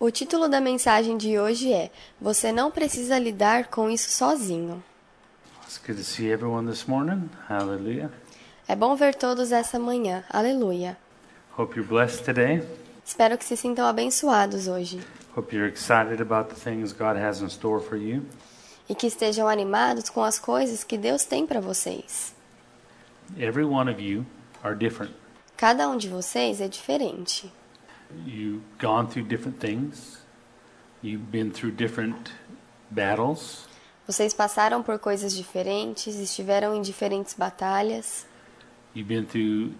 O título da mensagem de hoje é Você não precisa lidar com isso sozinho. É bom ver todos essa manhã. Aleluia. Hope you're blessed today. Espero que se sintam abençoados hoje Hope you're excited about the things God has in store for you. e que estejam animados com as coisas que Deus tem para vocês. Every one of you are different. Cada um de vocês é diferente. You've gone through different things. You've been through different battles. Vocês passaram por coisas diferentes, estiveram em diferentes batalhas, You've been through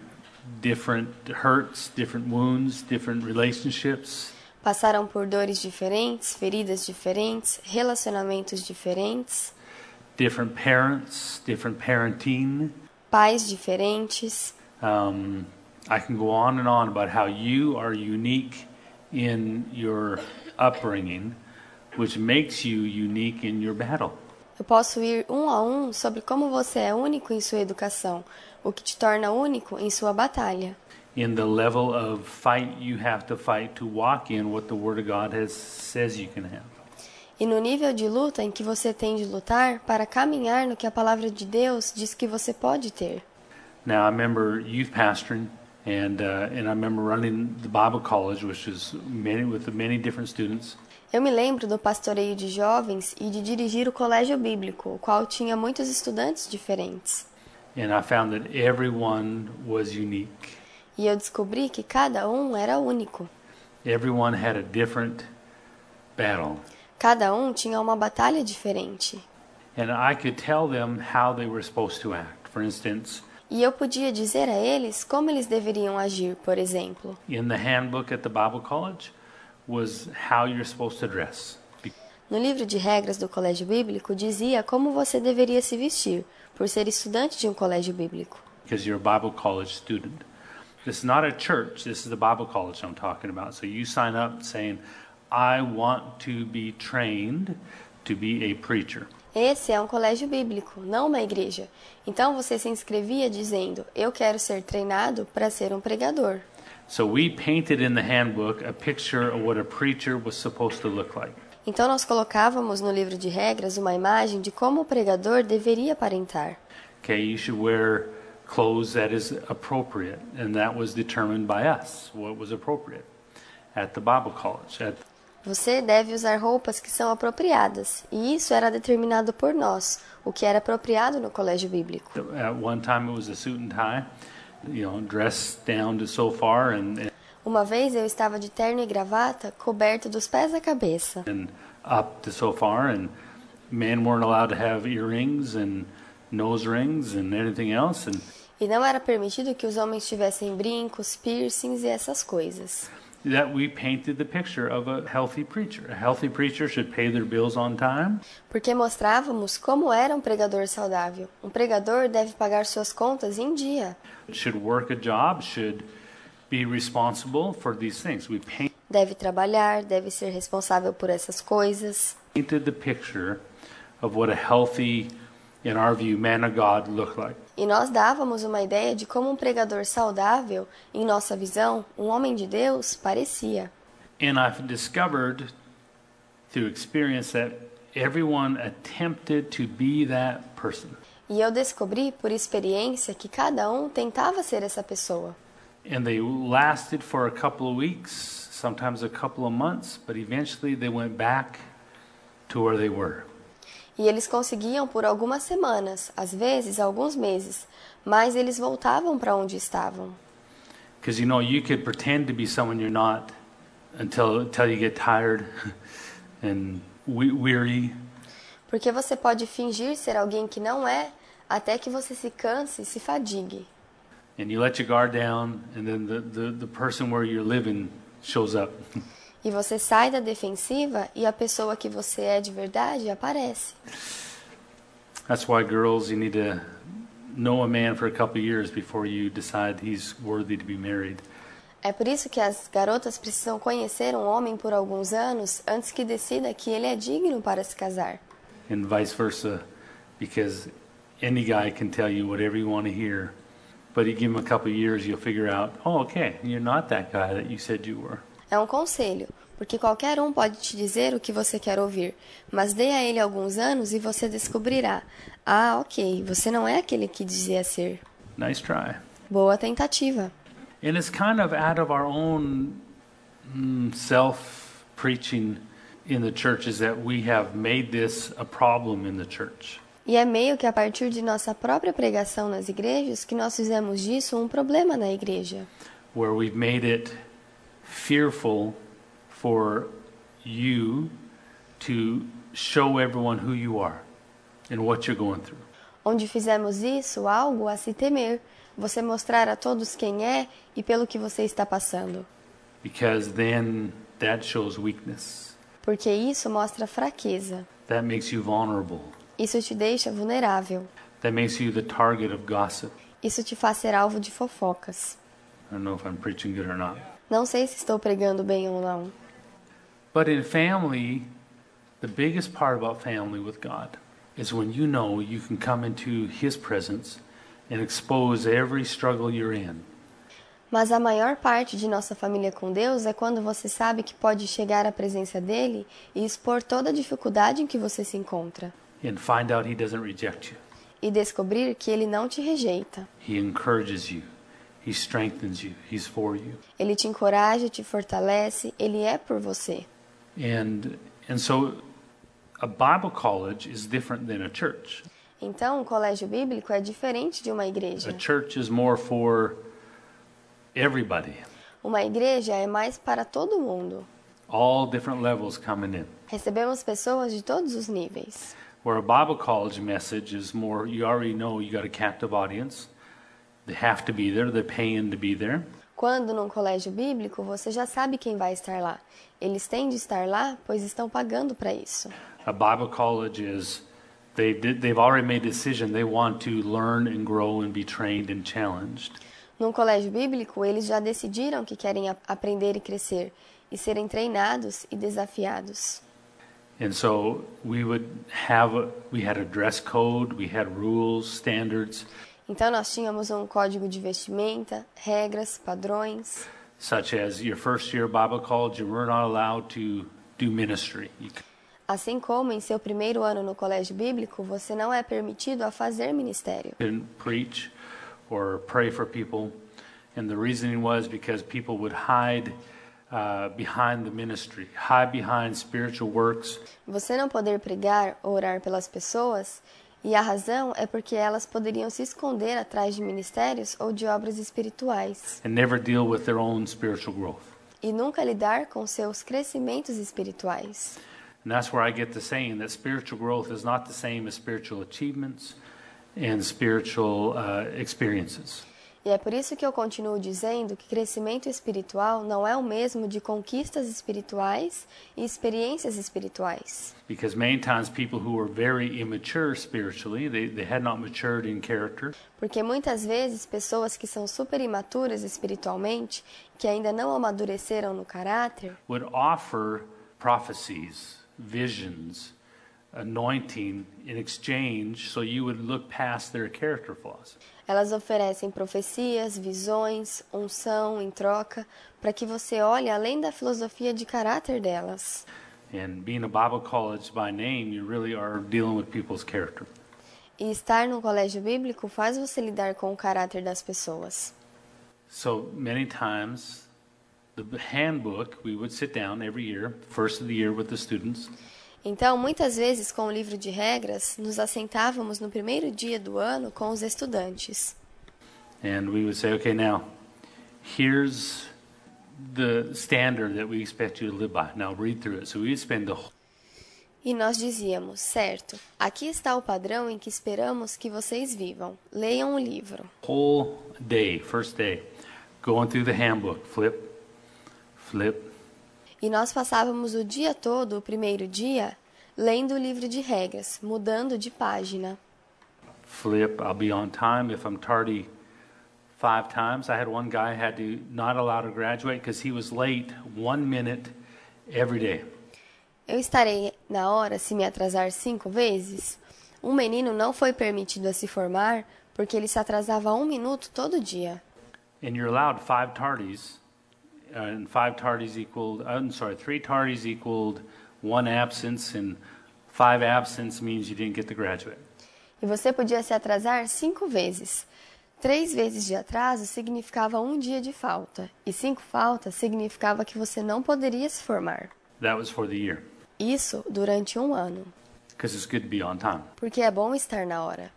different hurts, different wounds, different relationships. passaram por dores diferentes, feridas diferentes, relacionamentos diferentes, different parents, different parenting. pais diferentes. Um, I can go on and on about how you are unique in your upbringing, which makes you unique in your battle. Eu posso ir um a um sobre como você é único em sua educação, o que te torna único em sua batalha, In the level of fight you have to fight to walk in what the Word of God has says you can have. e no nível de luta em que você tem de lutar para caminhar no que a palavra de Deus diz que você pode ter. Now I remember youth pastoring, and uh, and I remember running the Bible college, which is many with many different students. Eu me lembro do pastoreio de jovens e de dirigir o colégio bíblico, o qual tinha muitos estudantes diferentes. And I found that everyone was unique. E eu descobri que cada um era único. Everyone had a different battle. Cada um tinha uma batalha diferente. And I could tell them how they were supposed to act. For instance, E eu podia dizer a eles como eles deveriam agir, por exemplo. in the handbook at the Bible college was how you're supposed to dress. Be- No livro de regras do colégio bíblico dizia como você deveria se vestir, por ser estudante de um colégio bíblico. Because you're a Bible college student. This is not a church, this is the Bible college I'm talking about. So you sign up saying, I want to be trained to be a preacher. Esse é um colégio bíblico, não uma igreja. Então você se inscrevia dizendo: Eu quero ser treinado para ser um pregador. So we painted in the handbook a picture of what a preacher was supposed to look like. Então nós colocávamos no livro de regras uma imagem de como o pregador deveria aparentar. Okay, you should wear clothes that is appropriate, and that was determined by us what was appropriate at the Bible college. At, Você deve usar roupas que são apropriadas, e isso era determinado por nós, o que era apropriado no colégio bíblico. at one time, it was a suit and tie, you know, dress down to so far, and, Uma vez eu estava de terno e gravata, coberto dos pés à cabeça, and up to so far, and men weren't allowed to have earrings and nose rings and anything else, and e não era permitido que os homens tivessem brincos, piercings e essas coisas. That we painted the picture of a healthy preacher. A healthy preacher should pay their bills on time. Porque mostrávamos como era um pregador saudável. Um pregador deve pagar suas contas em dia, should work a job, should be responsible for these things. We deve trabalhar, deve ser responsável por essas coisas. painted the picture of what a healthy, in our view, man of God looked like. E nós dávamos uma ideia de como um pregador saudável, em nossa visão, um homem de Deus, parecia. And I've discovered through experience that everyone attempted to be that person. E eu descobri por experiência que cada um tentava ser essa pessoa. And they lasted for a couple of weeks, sometimes a couple of months, but eventually they went back to where they were. E eles conseguiam por algumas semanas, às vezes alguns meses, mas eles voltavam para onde estavam. Because you know, you could pretend to be someone you're not until until you get tired and we- weary, Porque você pode fingir ser alguém que não é, até que você se canse e se fadigue. and you let your guard down, and then the, the, the person where you're living shows up. E você sai da defensiva e a pessoa que você é de verdade aparece. That's why girls, you need to know a man for a couple of years before you decide he's worthy to be married. É por isso que as garotas precisam conhecer um homem por alguns anos antes que decida que ele é digno para se casar. and vice versa, because any guy can tell you whatever you want to hear, but you give him a couple of years, you'll figure out, oh, okay, you're not that guy that you said you were. É um conselho, Porque qualquer um pode te dizer o que você quer ouvir, mas dê a ele alguns anos e você descobrirá: ah, ok, você não é aquele que dizia ser. Nice try. Boa tentativa. And it's kind of out of our own mm, self preaching in the churches that we have made this a problem in the church. E é meio que a partir de nossa própria pregação nas igrejas que nós fizemos disso um problema na igreja. where we've made it fearful for you to show everyone who you are and what you're going through. Onde fizemos isso algo a se temer, você mostrar a todos quem é e pelo que você está passando. Because then that shows weakness. Porque isso mostra fraqueza. That makes you vulnerable. Isso te deixa vulnerável. That makes you the target of gossip. Isso te faz ser alvo de fofocas. I don't know if I'm preaching good or not. Não sei se estou pregando bem ou não. But in family, the biggest part about family with God is when you know you can come into His presence and expose every struggle you're in. Mas a maior parte de nossa família com Deus é quando você sabe que pode chegar à presença dele e expor toda a dificuldade em que você se encontra. and find out He doesn't reject you. E descobrir que ele não te rejeita. He encourages you, He strengthens you, He's for you. Ele te encoraja, te fortalece, ele é por você. And, and so a Bible college is different than a church. Então, um colégio bíblico é diferente de uma A igreja. church is more for everybody, Uma igreja é mais para todo mundo. all different levels coming in. Recebemos pessoas de todos os níveis. Where a Bible college message is more, you already know you got a captive audience. They have to be there, they're paying to be there. Quando num colégio bíblico, você já sabe quem vai estar lá. Eles têm de estar lá, pois estão pagando para isso. A Bible college is they did, they've already made a decision they want to learn and grow and be trained and challenged. Num colégio bíblico, eles já decidiram que querem aprender e crescer, e serem treinados e desafiados. And so we would have we had a dress code, we had rules, standards Então nós tínhamos um código de vestimenta, regras, padrões. such as your first year Bible college you were not allowed to do ministry. Assim como em seu primeiro ano no colégio bíblico, você não é permitido a fazer ministério. preach or pray for people. And the reasoning was because people would hide uh, behind the ministry, hide behind spiritual works, Você não poder pregar ou orar pelas pessoas, e a razão é porque elas poderiam se esconder atrás de ministérios ou de obras espirituais and never deal with their own spiritual growth. e nunca lidar com seus crescimentos espirituais. And that's where I get the saying that spiritual growth is not the same as spiritual achievements and spiritual uh, experiences. E é por isso que eu continuo dizendo que crescimento espiritual não é o mesmo de conquistas espirituais e experiências espirituais. Because many times people who are very immature spiritually, they, they had not matured in character, Porque muitas vezes pessoas que são super imaturas espiritualmente, que ainda não amadureceram no caráter, would offer prophecies, visions, anointing in exchange so you would look past their character flaws. Elas oferecem profecias, visões, unção em troca, para que você olhe além da filosofia de caráter delas. And being a Bible college by name, you really are dealing with people's character. E estar no colégio bíblico faz você lidar com o caráter das pessoas. So many times, the handbook, we would sit down every year, first of the year with the students, Então, muitas vezes, com o livro de regras, nos assentávamos no primeiro dia do ano com os estudantes. and we would say, okay, now, here's the standard that we expect you to live by. Now read through it. So we would spend the whole E nós dizíamos, certo, aqui está o padrão em que esperamos que vocês vivam. Leiam o livro. whole day, first day, going through the handbook, flip, flip, E nós passávamos o dia todo, o primeiro dia, lendo o livro de regras, mudando de página. flip. I'll be on time. If I'm tardy five times, I had one guy had to not allow to graduate because he was late one minute every day. Eu estarei na hora se me atrasar cinco vezes? Um menino não foi permitido a se formar porque ele se atrasava um minuto todo dia. And you're allowed five tardies, uh, and five tardies equaled, I'm sorry, three tardies equaled one absence, and five absence means you didn't get the graduate. E você podia se atrasar cinco vezes. Três vezes de atraso significava um dia de falta, e cinco faltas significava que você não poderia se formar. That was for the year, Isso durante um ano, because it's good to be on time. porque é bom estar na hora.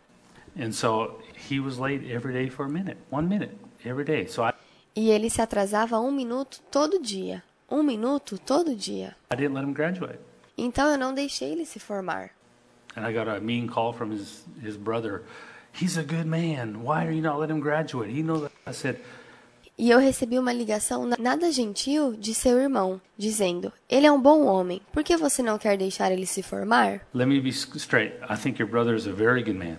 And so he was late every day for a minute, one minute every day. So I, E ele se atrasava um minuto todo dia. Um minuto todo dia. I didn't let him graduate. Então eu não deixei ele se formar. And I got a mean call from his, his brother. He's a good man. Why are you not letting him graduate? He knows. I said, E eu recebi uma ligação na- nada gentil de seu irmão, dizendo: Ele é um bom homem, por que você não quer deixar ele se formar? let me be s- straight. I think your brother is a very good man.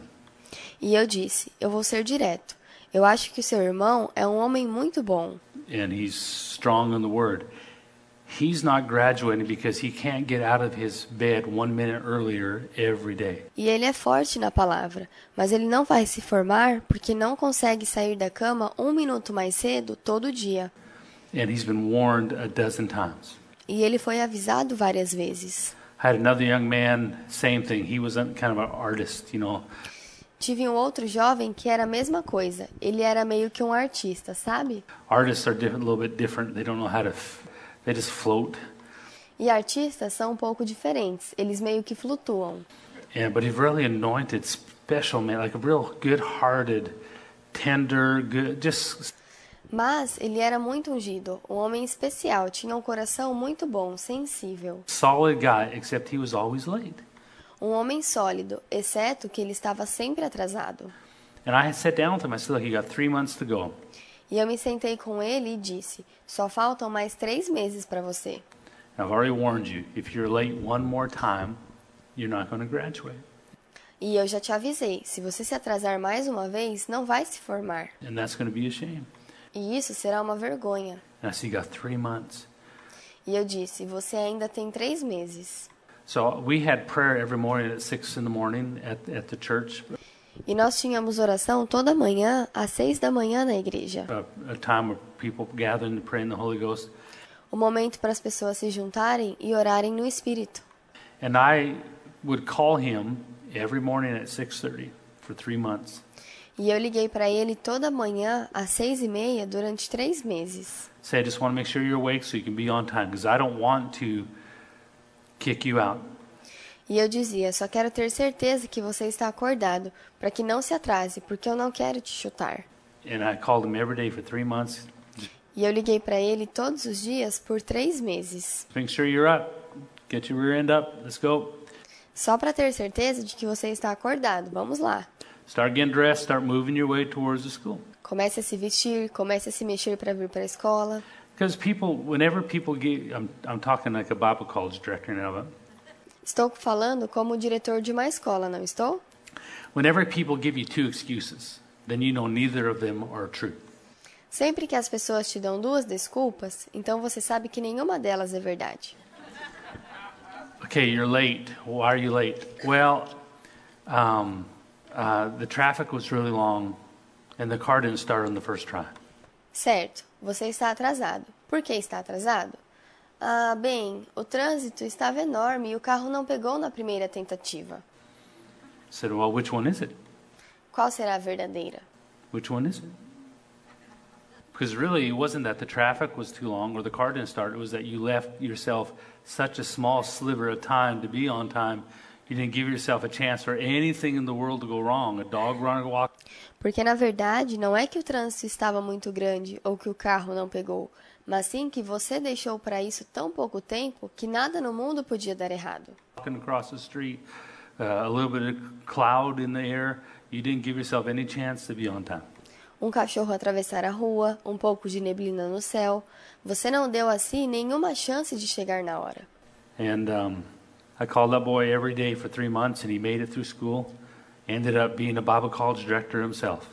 E eu disse: Eu vou ser direto. Eu acho que o seu irmão é um homem muito bom. and he's strong in the word. He's not graduating because he can't get out of his bed one minute earlier every day. E ele é forte na palavra, mas ele não vai se formar porque não consegue sair da cama um minuto mais cedo todo dia. And he's been warned a dozen times. E ele foi avisado várias vezes. I had another young man, same thing. He was kind of an artist, you know. Tive um outro jovem que era a mesma coisa. Ele era meio que um artista, sabe? Artists are different, a little bit different. They don't know how to, they just float. E artistas são um pouco diferentes. Eles meio que flutuam. And, but he's really anointed, special man, like a real good-hearted, tender, good, just Mas ele era muito ungido, um homem especial, tinha um coração muito bom, sensível. solid guy, except he was always late. Um homem sólido, exceto que ele estava sempre atrasado. E eu me sentei com ele e disse: Só faltam mais três meses para você. E eu já te avisei: se você se atrasar mais uma vez, não vai se formar. And that's going to be a shame. E isso será uma vergonha. And I said, you got three months. E eu disse: Você ainda tem três meses. So we had prayer every morning at 6 in the morning at, at the church, E nós tínhamos oração toda manhã, às seis da manhã na igreja. a, a time where people gathering to pray in the Holy Ghost. O momento para as pessoas se juntarem e orarem no Espírito. And I would call him every morning at 6.30 for three months. E eu liguei para ele toda manhã, às seis e meia, durante três meses. Say, I just want to make sure you're awake so you can be on time because I don't want to kick you out. E eu dizia: Só quero ter certeza que você está acordado, para que não se atrase, porque eu não quero te chutar. And I called him every day for three months. E eu liguei para ele todos os dias por três meses, Make sure you're up. Get your rear end up. Let's go. só para ter certeza de que você está acordado. Vamos lá. Start getting dressed. Start moving your way towards the school. Comece a se vestir, comece a se mexer para vir para a escola. Because people, whenever people get, I'm, I'm talking like a Bible college director now, but Estou falando como diretor de uma escola, não estou? whenever people give you two excuses, then you know neither of them are true. Sempre que as pessoas te dão duas desculpas, então você sabe que nenhuma delas é verdade. Okay, you're late. Why are you late? Well, um, uh, the traffic was really long, and the car didn't start on the first try. Certo, você está atrasado. Por que está atrasado? Ah, bem, o trânsito estava enorme e o carro não pegou na primeira tentativa. Said, well, which one is it? Qual será a verdadeira? Which one is it? Because really, it wasn't that the traffic was too long or the car didn't start. It was that you left yourself such a small sliver of time to be on time. You didn't give yourself a chance for anything in the world to go wrong. A dog running, walk. Porque na verdade não é que o trânsito estava muito grande ou que o carro não pegou, mas sim que você deixou para isso tão pouco tempo que nada no mundo podia dar errado. walking across the street, uh, a little bit of cloud in the air. You didn't give yourself any chance to be on time. Um cachorro atravessar a rua, um pouco de neblina no céu. Você não deu a si nenhuma chance de chegar na hora. And um, I called that boy every day for three months, and he made it through school. Ended up being a Bible college director himself.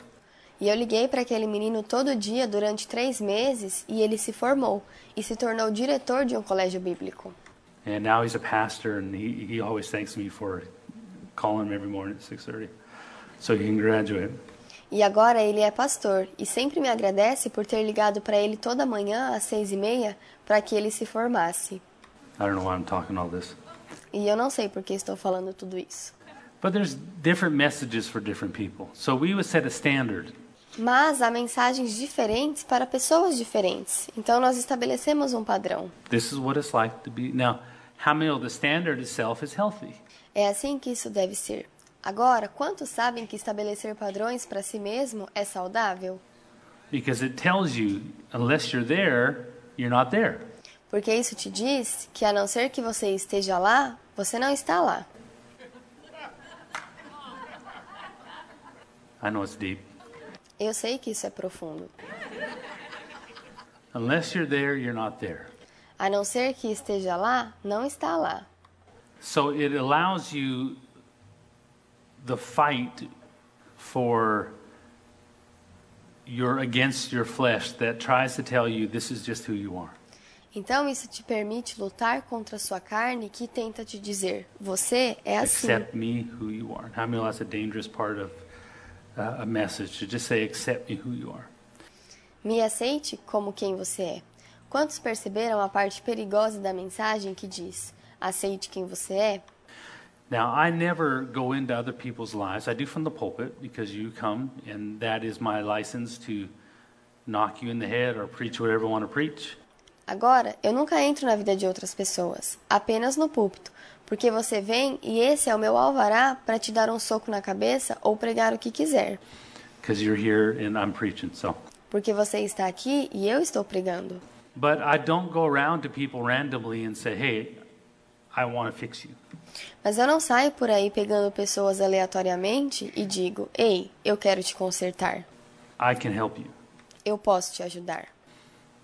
E eu liguei para aquele menino todo dia durante três meses e ele se formou e se tornou diretor de um colégio bíblico. And now he's a pastor, and he, he always thanks me for calling him every morning at 6.30 so he can graduate. E agora ele é pastor e sempre me agradece por ter ligado para ele toda manhã às seis e meia para que ele se formasse. I don't know why I'm talking all this. E eu não sei por que estou falando tudo isso. But there's different messages for different people. So we would set a standard. Mas há mensagens diferentes para pessoas diferentes. Então nós estabelecemos um padrão. This is what it's like to be. Now, how many of the standard itself is healthy? É assim que isso deve ser. Agora, quantos sabem que estabelecer padrões para si mesmo é saudável? Because it tells you, unless you're there, you're not there. Porque isso te diz que a não ser que você esteja lá, você não está lá. I know it's deep. Eu sei que isso é profundo. Unless you're there, you're not there. A não ser que esteja lá, não está lá. So it allows you the fight for your against your flesh that tries to tell you this is just who you are. Então isso te permite lutar contra a sua carne que tenta te dizer: você é assim. Accept me who you are. How many know that's a dangerous part of a message to just say accept me who you are. Me aceite como quem você é. Quantos perceberam a parte perigosa da mensagem que diz: aceite quem você é? Now, I never go into other people's lives. I do from the pulpit because you come, and that is my license to knock you in the head or preach whatever I want to preach. Agora, eu nunca entro na vida de outras pessoas, apenas no púlpito, porque você vem e esse é o meu alvará para te dar um soco na cabeça ou pregar o que quiser. Preaching, so. Porque você está aqui e eu estou pregando. But I don't go around to people randomly and say, hey, I want to fix you. Mas eu não saio por aí pegando pessoas aleatoriamente e digo: Ei, eu quero te consertar. I can help you. Eu posso te ajudar.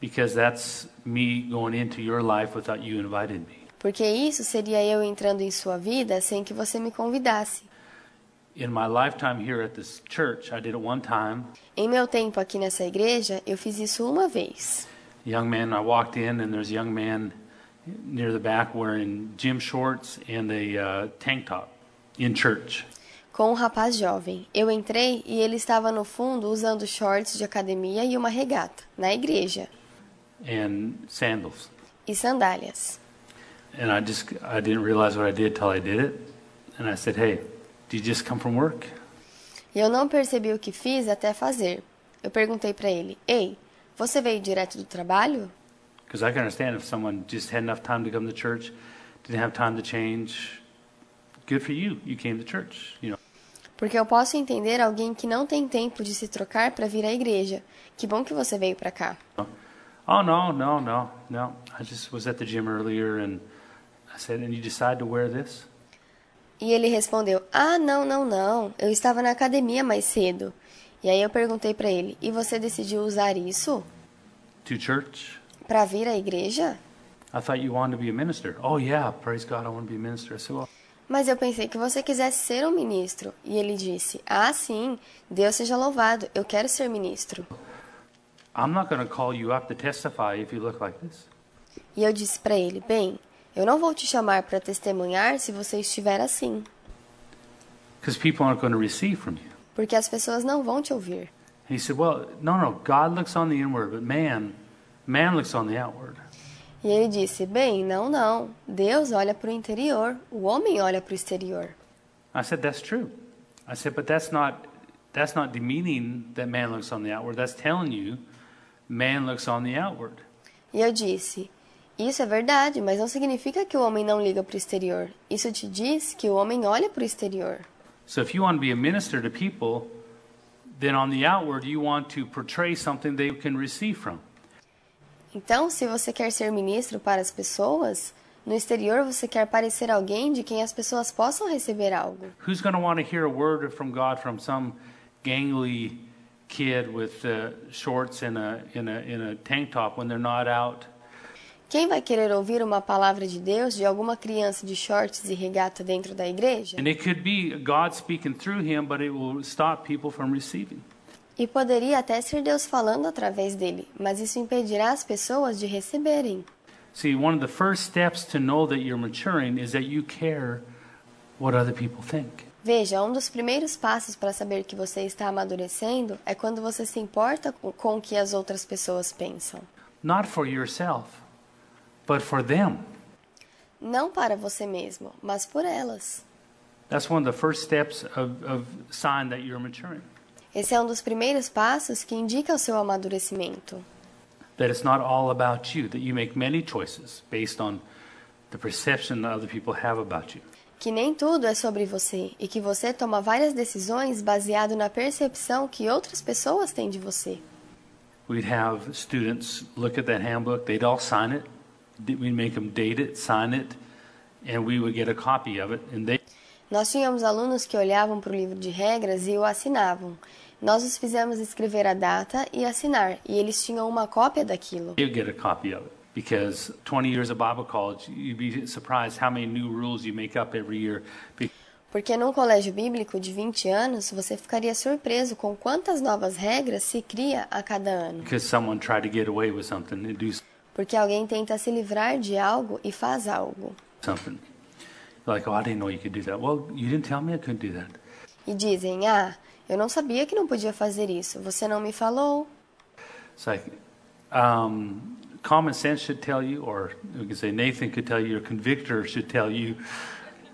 Because that's me going into your life without you inviting me. Porque isso seria eu entrando em sua vida sem que você me convidasse. In my lifetime here at this church, I did it one time. Em meu tempo aqui nessa igreja, eu fiz isso uma vez. young man, I walked in and there's a young man near the back wearing gym shorts and a uh, tank top in church. Com um rapaz jovem. Eu entrei e ele estava no fundo usando shorts de academia e uma regata, na igreja, and sandals. e sandálias. And I just I didn't realize what I did till I did it. And I said, "Hey, do you just come from work?" E eu não percebi o que fiz até fazer. Eu perguntei para ele: Ei, você veio direto do trabalho? Because I can understand if someone just had enough time to come to church, didn't have time to change. Good for you. You came to church. You know. Porque eu posso entender alguém que não tem tempo de se trocar para vir à igreja. Que bom que você veio para cá. Oh no, no, no, no. I just was at the gym earlier and said, "And you decide to wear this?" E ele respondeu: Ah, não, não, não. Eu estava na academia mais cedo. E aí eu perguntei para ele: E você decidiu usar isso To church? para vir à igreja? I thought you wanted to be a minister. Oh yeah, praise God, I want to be a minister. I said, well, Mas eu pensei que você quisesse ser um ministro. E ele disse: Ah, sim, Deus seja louvado, eu quero ser ministro. I'm not going to call you up to testify if you look like this. E eu disse para ele: Bem, eu não vou te chamar para testemunhar se você estiver assim, porque as pessoas não vão te ouvir. He said, well, no, no, God looks on the inward, but man, man looks on the outward. E ele disse: Bem, não, não. Deus olha para o interior, o homem olha para o exterior. I said, that's true. I said, but that's not, that's not demeaning that man looks on the outward. That's telling you man looks on the outward. E eu disse: Isso é verdade, mas não significa que o homem não liga para o exterior. Isso te diz que o homem olha para o exterior. So if you want to be a minister to people, then on the outward you want to portray something they can receive from. Então, se você quer ser ministro para as pessoas, no exterior você quer parecer alguém de quem as pessoas possam receber algo. Who's going to want to hear a word from God from some gangly kid with uh, shorts and a, in a, in a tank top when they're not out? Quem vai querer ouvir uma palavra de Deus de alguma criança de shorts e regata dentro da igreja? And it could be God speaking through him, but it will stop people from receiving. E poderia até ser Deus falando através dele, mas isso impedirá as pessoas de receberem. See, one of the first steps to know that you're maturing is that you care what other people think. Veja, um dos primeiros passos para saber que você está amadurecendo é quando você se importa com com o que as outras pessoas pensam. Not for yourself, but for them. Não para você mesmo, mas por elas. That's one of the first steps of, of sign that you're maturing. Esse é um dos primeiros passos que indica o seu amadurecimento. That it's not all about you, that you make many choices based on the perception that other people have about you. Que nem tudo é sobre você e que você toma várias decisões baseado na percepção que outras pessoas têm de você. We'd have students look at that handbook, they'd all sign it. We'd make them date it, sign it, and we would get a copy of it. And they, Nós tínhamos alunos que olhavam para o livro de regras e o assinavam. Nós os fizemos escrever a data e assinar, e eles tinham uma cópia daquilo. they'd get a copy of it. Because 20 years of Bible college, you'd be surprised how many new rules you make up every year. Porque num colégio bíblico de 20 anos, você ficaria surpreso com quantas novas regras se cria a cada ano. Porque alguém tenta se livrar de algo e faz algo. something. Like, oh, I didn't know you could do that. Well, you didn't tell me I couldn't do that. E dizem: Ah, eu não sabia que não podia fazer isso. Você não me falou. It's like um, common sense should tell you, or we could say Nathan could tell you, your convictor should tell you,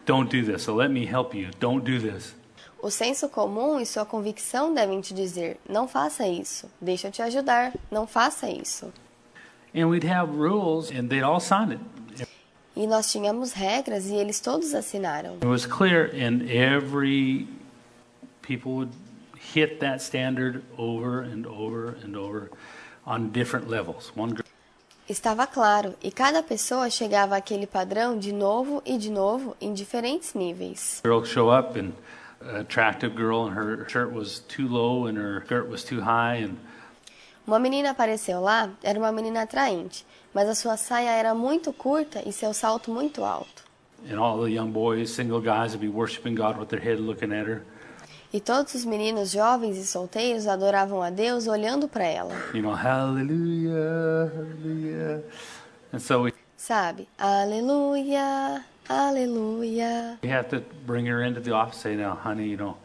don't do this. So let me help you. Don't do this. O senso comum e sua convicção devem te dizer: Não faça isso. Deixa eu te ajudar. Não faça isso. And we'd have rules, and they'd all sign it. E nós tínhamos regras e eles todos assinaram. It was clear, and every people would hit that standard over and over and over on different levels. One Estava claro, e cada pessoa chegava àquele padrão de novo e de novo em diferentes níveis. girl would show up, and an attractive girl, and her shirt was too low and her skirt was too high, and Uma menina apareceu lá, era uma menina atraente, mas a sua saia era muito curta e seu salto muito alto. and all the young boys, single guys, would be worshiping God with their head looking at her. E todos os meninos jovens e solteiros adoravam a Deus olhando para ela. You know, hallelujah, hallelujah. And so we, Sabe? Aleluia, aleluia. we have to bring her into the office. Say, now, honey, you know,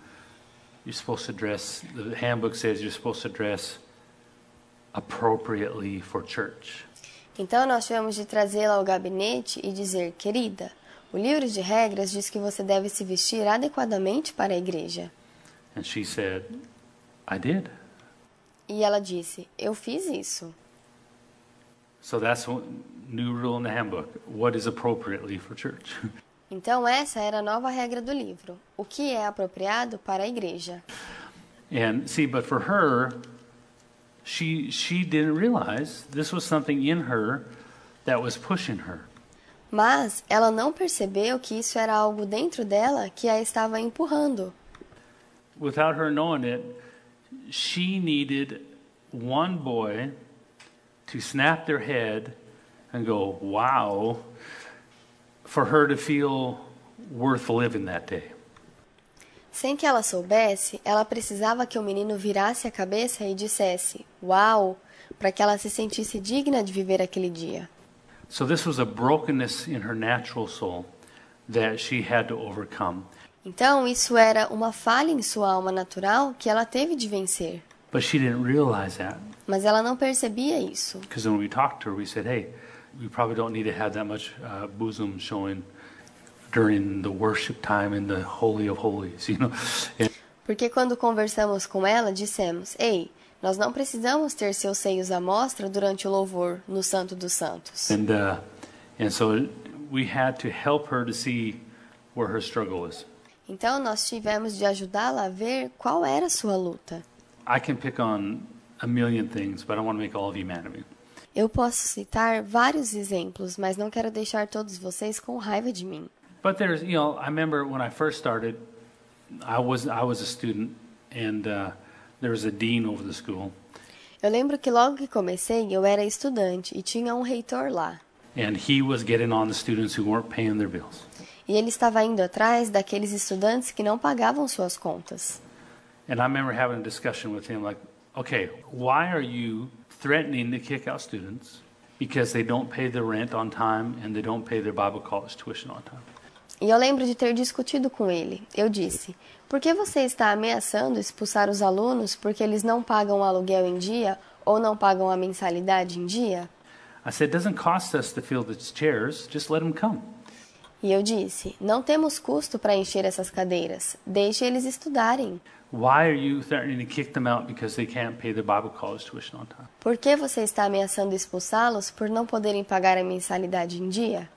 you're supposed to dress. The handbook says you're supposed to dress appropriately for church. Então nós tivemos de trazê-la ao gabinete e dizer: Querida, o livro de regras diz que você deve se vestir adequadamente para a igreja. And she said, I did. E ela disse: Eu fiz isso. So that's new rule in the handbook. What is appropriately for church? Então essa era a nova regra do livro: o que é apropriado para a igreja. And see, but for her, she she didn't realize this was something in her that was pushing her. Mas ela não percebeu que isso era algo dentro dela que a estava empurrando. Without her knowing it, she needed one boy to snap their head and go, "Wow," for her to feel worth living that day. Sem que ela soubesse, ela precisava que o menino virasse a cabeça e dissesse: Uau! para que ela se sentisse digna de viver aquele dia. So this was a brokenness in her natural soul that she had to overcome. Então, isso era uma falha em sua alma natural que ela teve de vencer. But she didn't realize that Mas ela não percebia isso. because when we talked to her, we said, "Hey, we probably don't need to have that much uh, bosom showing during the worship time in the holy of holies." You know, and, Porque quando conversamos com ela, dissemos: Ei, nós não precisamos ter seus seios à mostra durante o louvor no Santo dos Santos. and uh, and so we had to help her to see where her struggle was. Então, nós tivemos de ajudá-la a ver qual era a sua luta. I can pick on a million things, but I don't want to make all of you mad at me. Eu posso citar vários exemplos, mas não quero deixar todos vocês com raiva de mim. But there's, you know, I remember when I first started, I was I was a student, and uh, there was a dean over the school, Eu lembro que logo que comecei, eu era estudante e tinha um reitor lá. and he was getting on the students who weren't paying their bills. E ele estava indo atrás daqueles estudantes que não pagavam suas contas. And I remember having a discussion with him, like, okay, why are you threatening to kick out students because they don't pay their rent on time and they don't pay their Bible college tuition on time? E eu lembro de ter discutido com ele. Eu disse: Por que você está ameaçando expulsar os alunos porque eles não pagam o aluguel em dia ou não pagam a mensalidade em dia? I said, doesn't cost us to fill the chairs, just let them come. E eu disse: Não temos custo para encher essas cadeiras. Deixe eles estudarem. Why are you threatening to kick them out because they can't pay their Bible college tuition on time? Por que você está ameaçando expulsá-los por não poderem pagar a mensalidade em dia?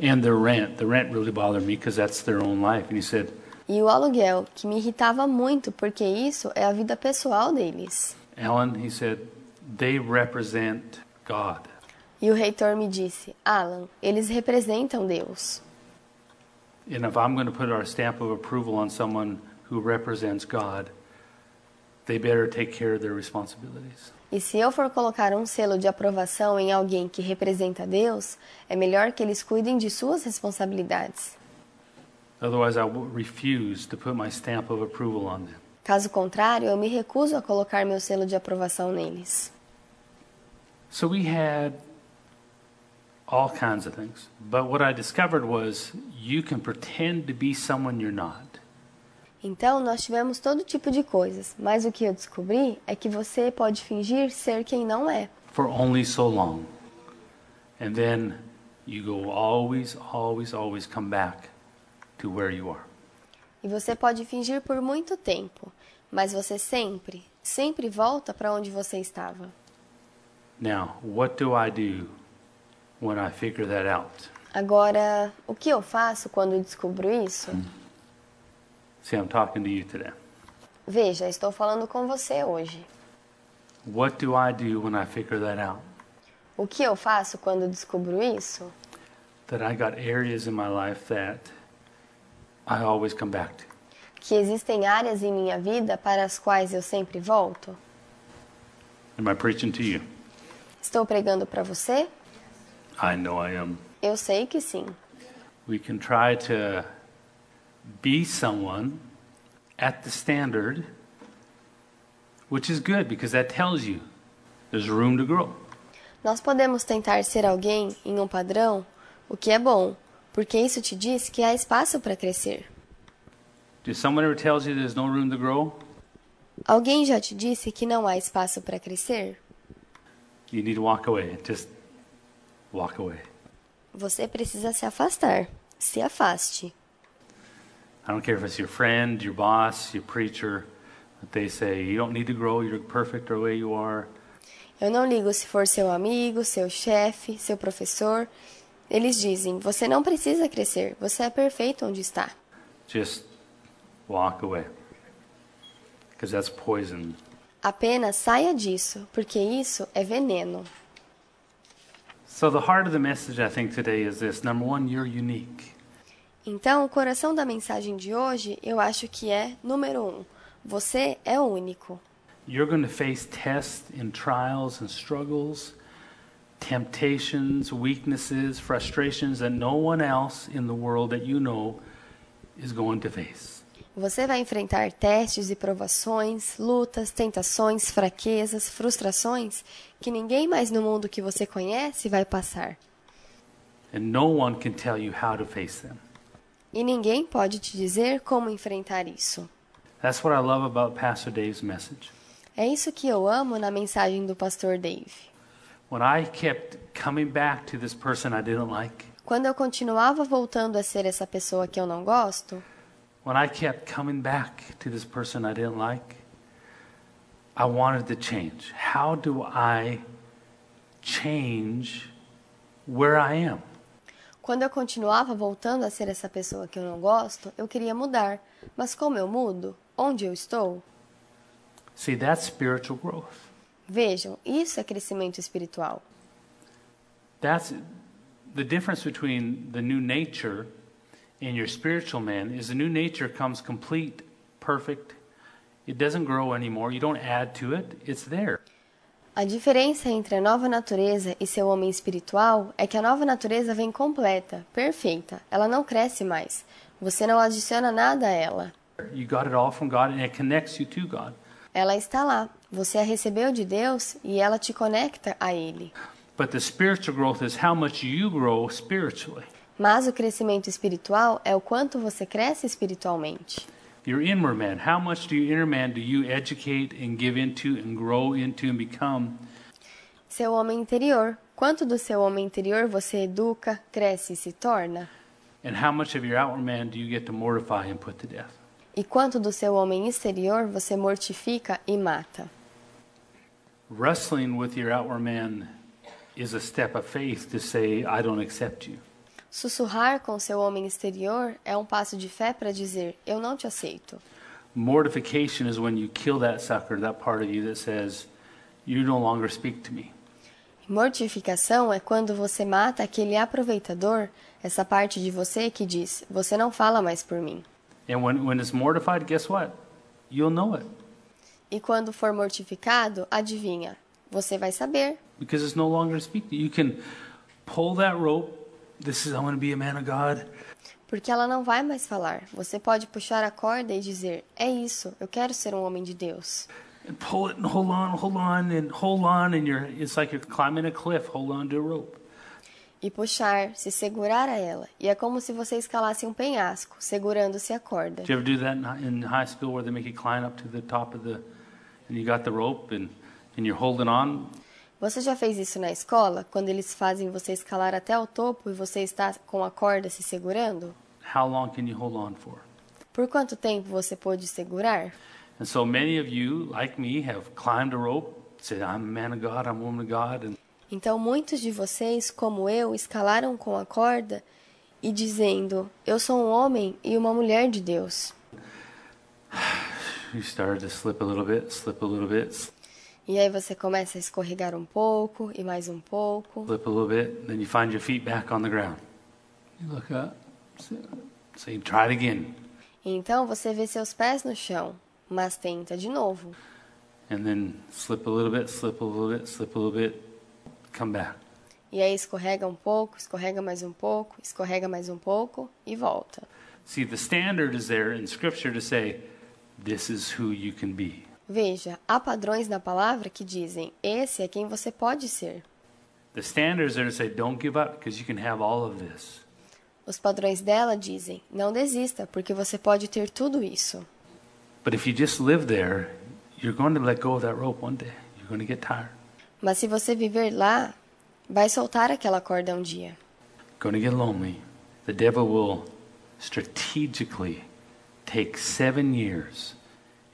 And their rent. The rent really bothered me because that's their own life. And he said, E o aluguel, que me irritava muito porque isso é a vida pessoal deles. Alan, he said, they represent God. E o reitor me disse: Alan, eles representam Deus. And if I'm going to put our stamp of approval on someone who represents God, they better take care of their responsibilities. E se eu for colocar um selo de aprovação em alguém que representa Deus, é melhor que eles cuidem de suas responsabilidades. Otherwise, I refuse to put my stamp of approval on them. Caso contrário, eu me recuso a colocar meu selo de aprovação neles. So we had all kinds of things. But what I discovered was you can pretend to be someone you're not. Então, nós tivemos todo tipo de coisas, mas o que eu descobri é que você pode fingir ser quem não é. for only so long. And then you go always, always, always come back to where you are. E você pode fingir por muito tempo, mas você sempre, sempre volta para onde você estava. Now, what do I do when I figure that out? Agora, o que eu faço quando descubro isso? See, I'm talking to you today. Veja, estou falando com você hoje. What do I do when I figure that out? O que eu faço quando descubro isso? That I got areas in my life that I always come back to. Que existem áreas em minha vida para as quais eu sempre volto? Am I preaching to you? Estou pregando para você? I know I am. Eu sei que sim. We can try to be someone at the standard, which is good because that tells you there's room to grow. Nós podemos tentar ser alguém em um padrão, o que é bom, porque isso te diz que há espaço para crescer. If someone ever tells you there's no room to grow, Alguém já te disse que não há espaço para crescer? you need to walk away. Just walk away. Você precisa se afastar. Se afaste. I don't care if it's your friend, your boss, your preacher, but they say you don't need to grow, you're perfect the way you are. Eu não ligo se for seu amigo, seu chefe, seu professor. Eles dizem: você não precisa crescer, você é perfeito onde está. Just walk away. Because that's poison. Apenas saia disso, porque isso é veneno. So, the heart of the message, I think, today is this number one, you're unique. Então, o coração da mensagem de hoje, eu acho que é número um: você é único. You're going to face tests and trials and struggles, temptations, weaknesses, frustrations that no one else in the world that you know is going to face. Você vai enfrentar testes e provações, lutas, tentações, fraquezas, frustrações que ninguém mais no mundo que você conhece vai passar. And no one can tell you how to face them. E ninguém pode te dizer como enfrentar isso. That's what I love about Pastor Dave's message. É isso que eu amo na mensagem do pastor Dave. When I kept coming back to this person I didn't like, Quando eu continuava voltando a ser essa pessoa que eu não gosto, when I kept coming back to this person I didn't like, I wanted to change. How do I change where I am? Quando eu continuava voltando a ser essa pessoa que eu não gosto, eu queria mudar. Mas como eu mudo? Onde eu estou? See, that's spiritual growth. Vejam, isso é crescimento espiritual. That's the difference between the new nature and your spiritual man is the new nature comes complete, perfect. It doesn't grow anymore. You don't add to it. It's there. A diferença entre a nova natureza e seu homem espiritual é que a nova natureza vem completa, perfeita. Ela não cresce mais. Você não adiciona nada a ela. Ela está lá. Você a recebeu de Deus e ela te conecta a Ele. But the spiritual growth is how much you grow spiritually. Mas o crescimento espiritual é o quanto você cresce espiritualmente. Your inward man, how much do your inner man do you educate and give into and grow into and become? Seu homem interior. Quanto do seu homem interior você educa, cresce e se torna? And how much of your outward man do you get to mortify and put to death? E quanto do seu homem exterior você mortifica e mata? Wrestling with your outward man is a step of faith to say, I don't accept you. Sussurrar com seu homem exterior é um passo de fé para dizer: Eu não te aceito. Mortification is when you kill that sucker, that part of you that says, You no longer speak to me. Mortificação é quando você mata aquele aproveitador, essa parte de você que diz: Você não fala mais por mim. And when, when it's mortified, guess what? You'll know it E quando for mortificado, adivinha? Você vai saber, because it's no longer speaking. You can pull that rope. This is, I want to be a man of God. porque ela não vai mais falar. Você pode puxar a corda e dizer: É isso, eu quero ser um homem de Deus. And pull it and hold on, hold on, and hold on. And you're, it's like you're climbing a cliff, hold on to a rope. E puxar, se segurar a ela. E é como se você escalasse um penhasco, segurando-se a corda. Did you ever do that in high school where they make you climb up to the top of the, and you got the rope and, and you're holding on? Você já fez isso na escola, quando eles fazem você escalar até o topo e você está com a corda se segurando? How long can you hold on for? Por quanto tempo você pôde segurar? And so many of you, like me, have climbed a rope, said, I'm a man of God, I'm a woman of God, and Então muitos de vocês, como eu, escalaram com a corda e dizendo: Eu sou um homem e uma mulher de Deus. you started to slip a little bit, slip a little bit, E aí você começa a escorregar um pouco e mais um pouco. slip a little bit, then you find your feet back on the ground. You look up, so so you try it again, então você vê seus pés no chão, mas tenta de novo. and then slip a little bit, slip a little bit, slip a little bit, come back. E aí escorrega um pouco, escorrega mais um pouco, escorrega mais um pouco e volta. See, the standard is there in Scripture to say, this is who you can be. Veja, há padrões na palavra que dizem: esse é quem você pode ser. The standard is there to say, don't give up because you can have all of this. Os padrões dela dizem: não desista, porque você pode ter tudo isso. But if you just live there, you're going to let go of that rope one day. You're going to get tired. Mas se você viver lá, vai soltar aquela corda um dia. Going to get lonely. The devil will strategically take seven years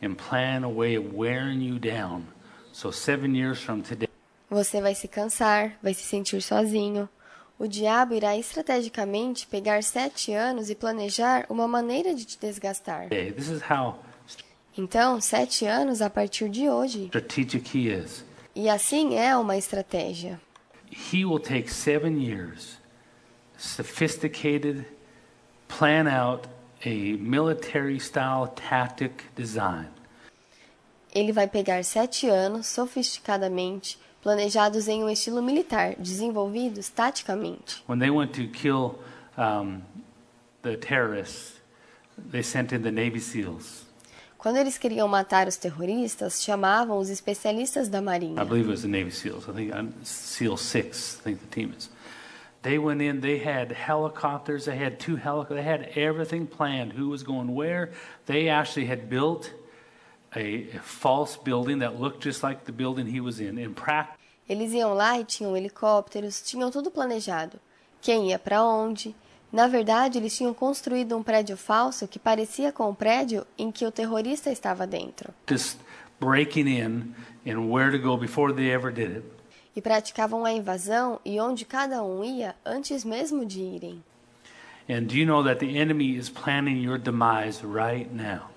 and plan a way of wearing you down. So seven years from today, Você vai se cansar, vai se sentir sozinho. O diabo irá estrategicamente pegar sete anos e planejar uma maneira de te desgastar. this is how Então, sete anos a partir de hoje. strategic he is. E assim é uma estratégia. He will take seven years, sophisticated, plan out a military style tactic design. Ele vai pegar sete anos, sofisticadamente, planejados em um estilo militar, desenvolvidos taticamente. When they went to kill um, the terrorists, they sent in the Navy SEALs. Quando eles queriam matar os terroristas, chamavam os especialistas da I Marinha. believe it was the Navy SEALs. I think um, SEAL 6, I think the team is. They went in, they had helicopters, they had two helicopters, they had everything planned, who was going where. They actually had built a, a false building that looked just like the building he was in. In practice, Eles iam lá e tinham helicópteros, tinham tudo planejado. Quem ia para onde? Na verdade, eles tinham construído um prédio falso que parecia com o prédio em que o terrorista estava dentro. just breaking in and where to go before they ever did it. E praticavam a invasão e onde cada um ia antes mesmo de irem. And do you know that the enemy is planning your demise right now?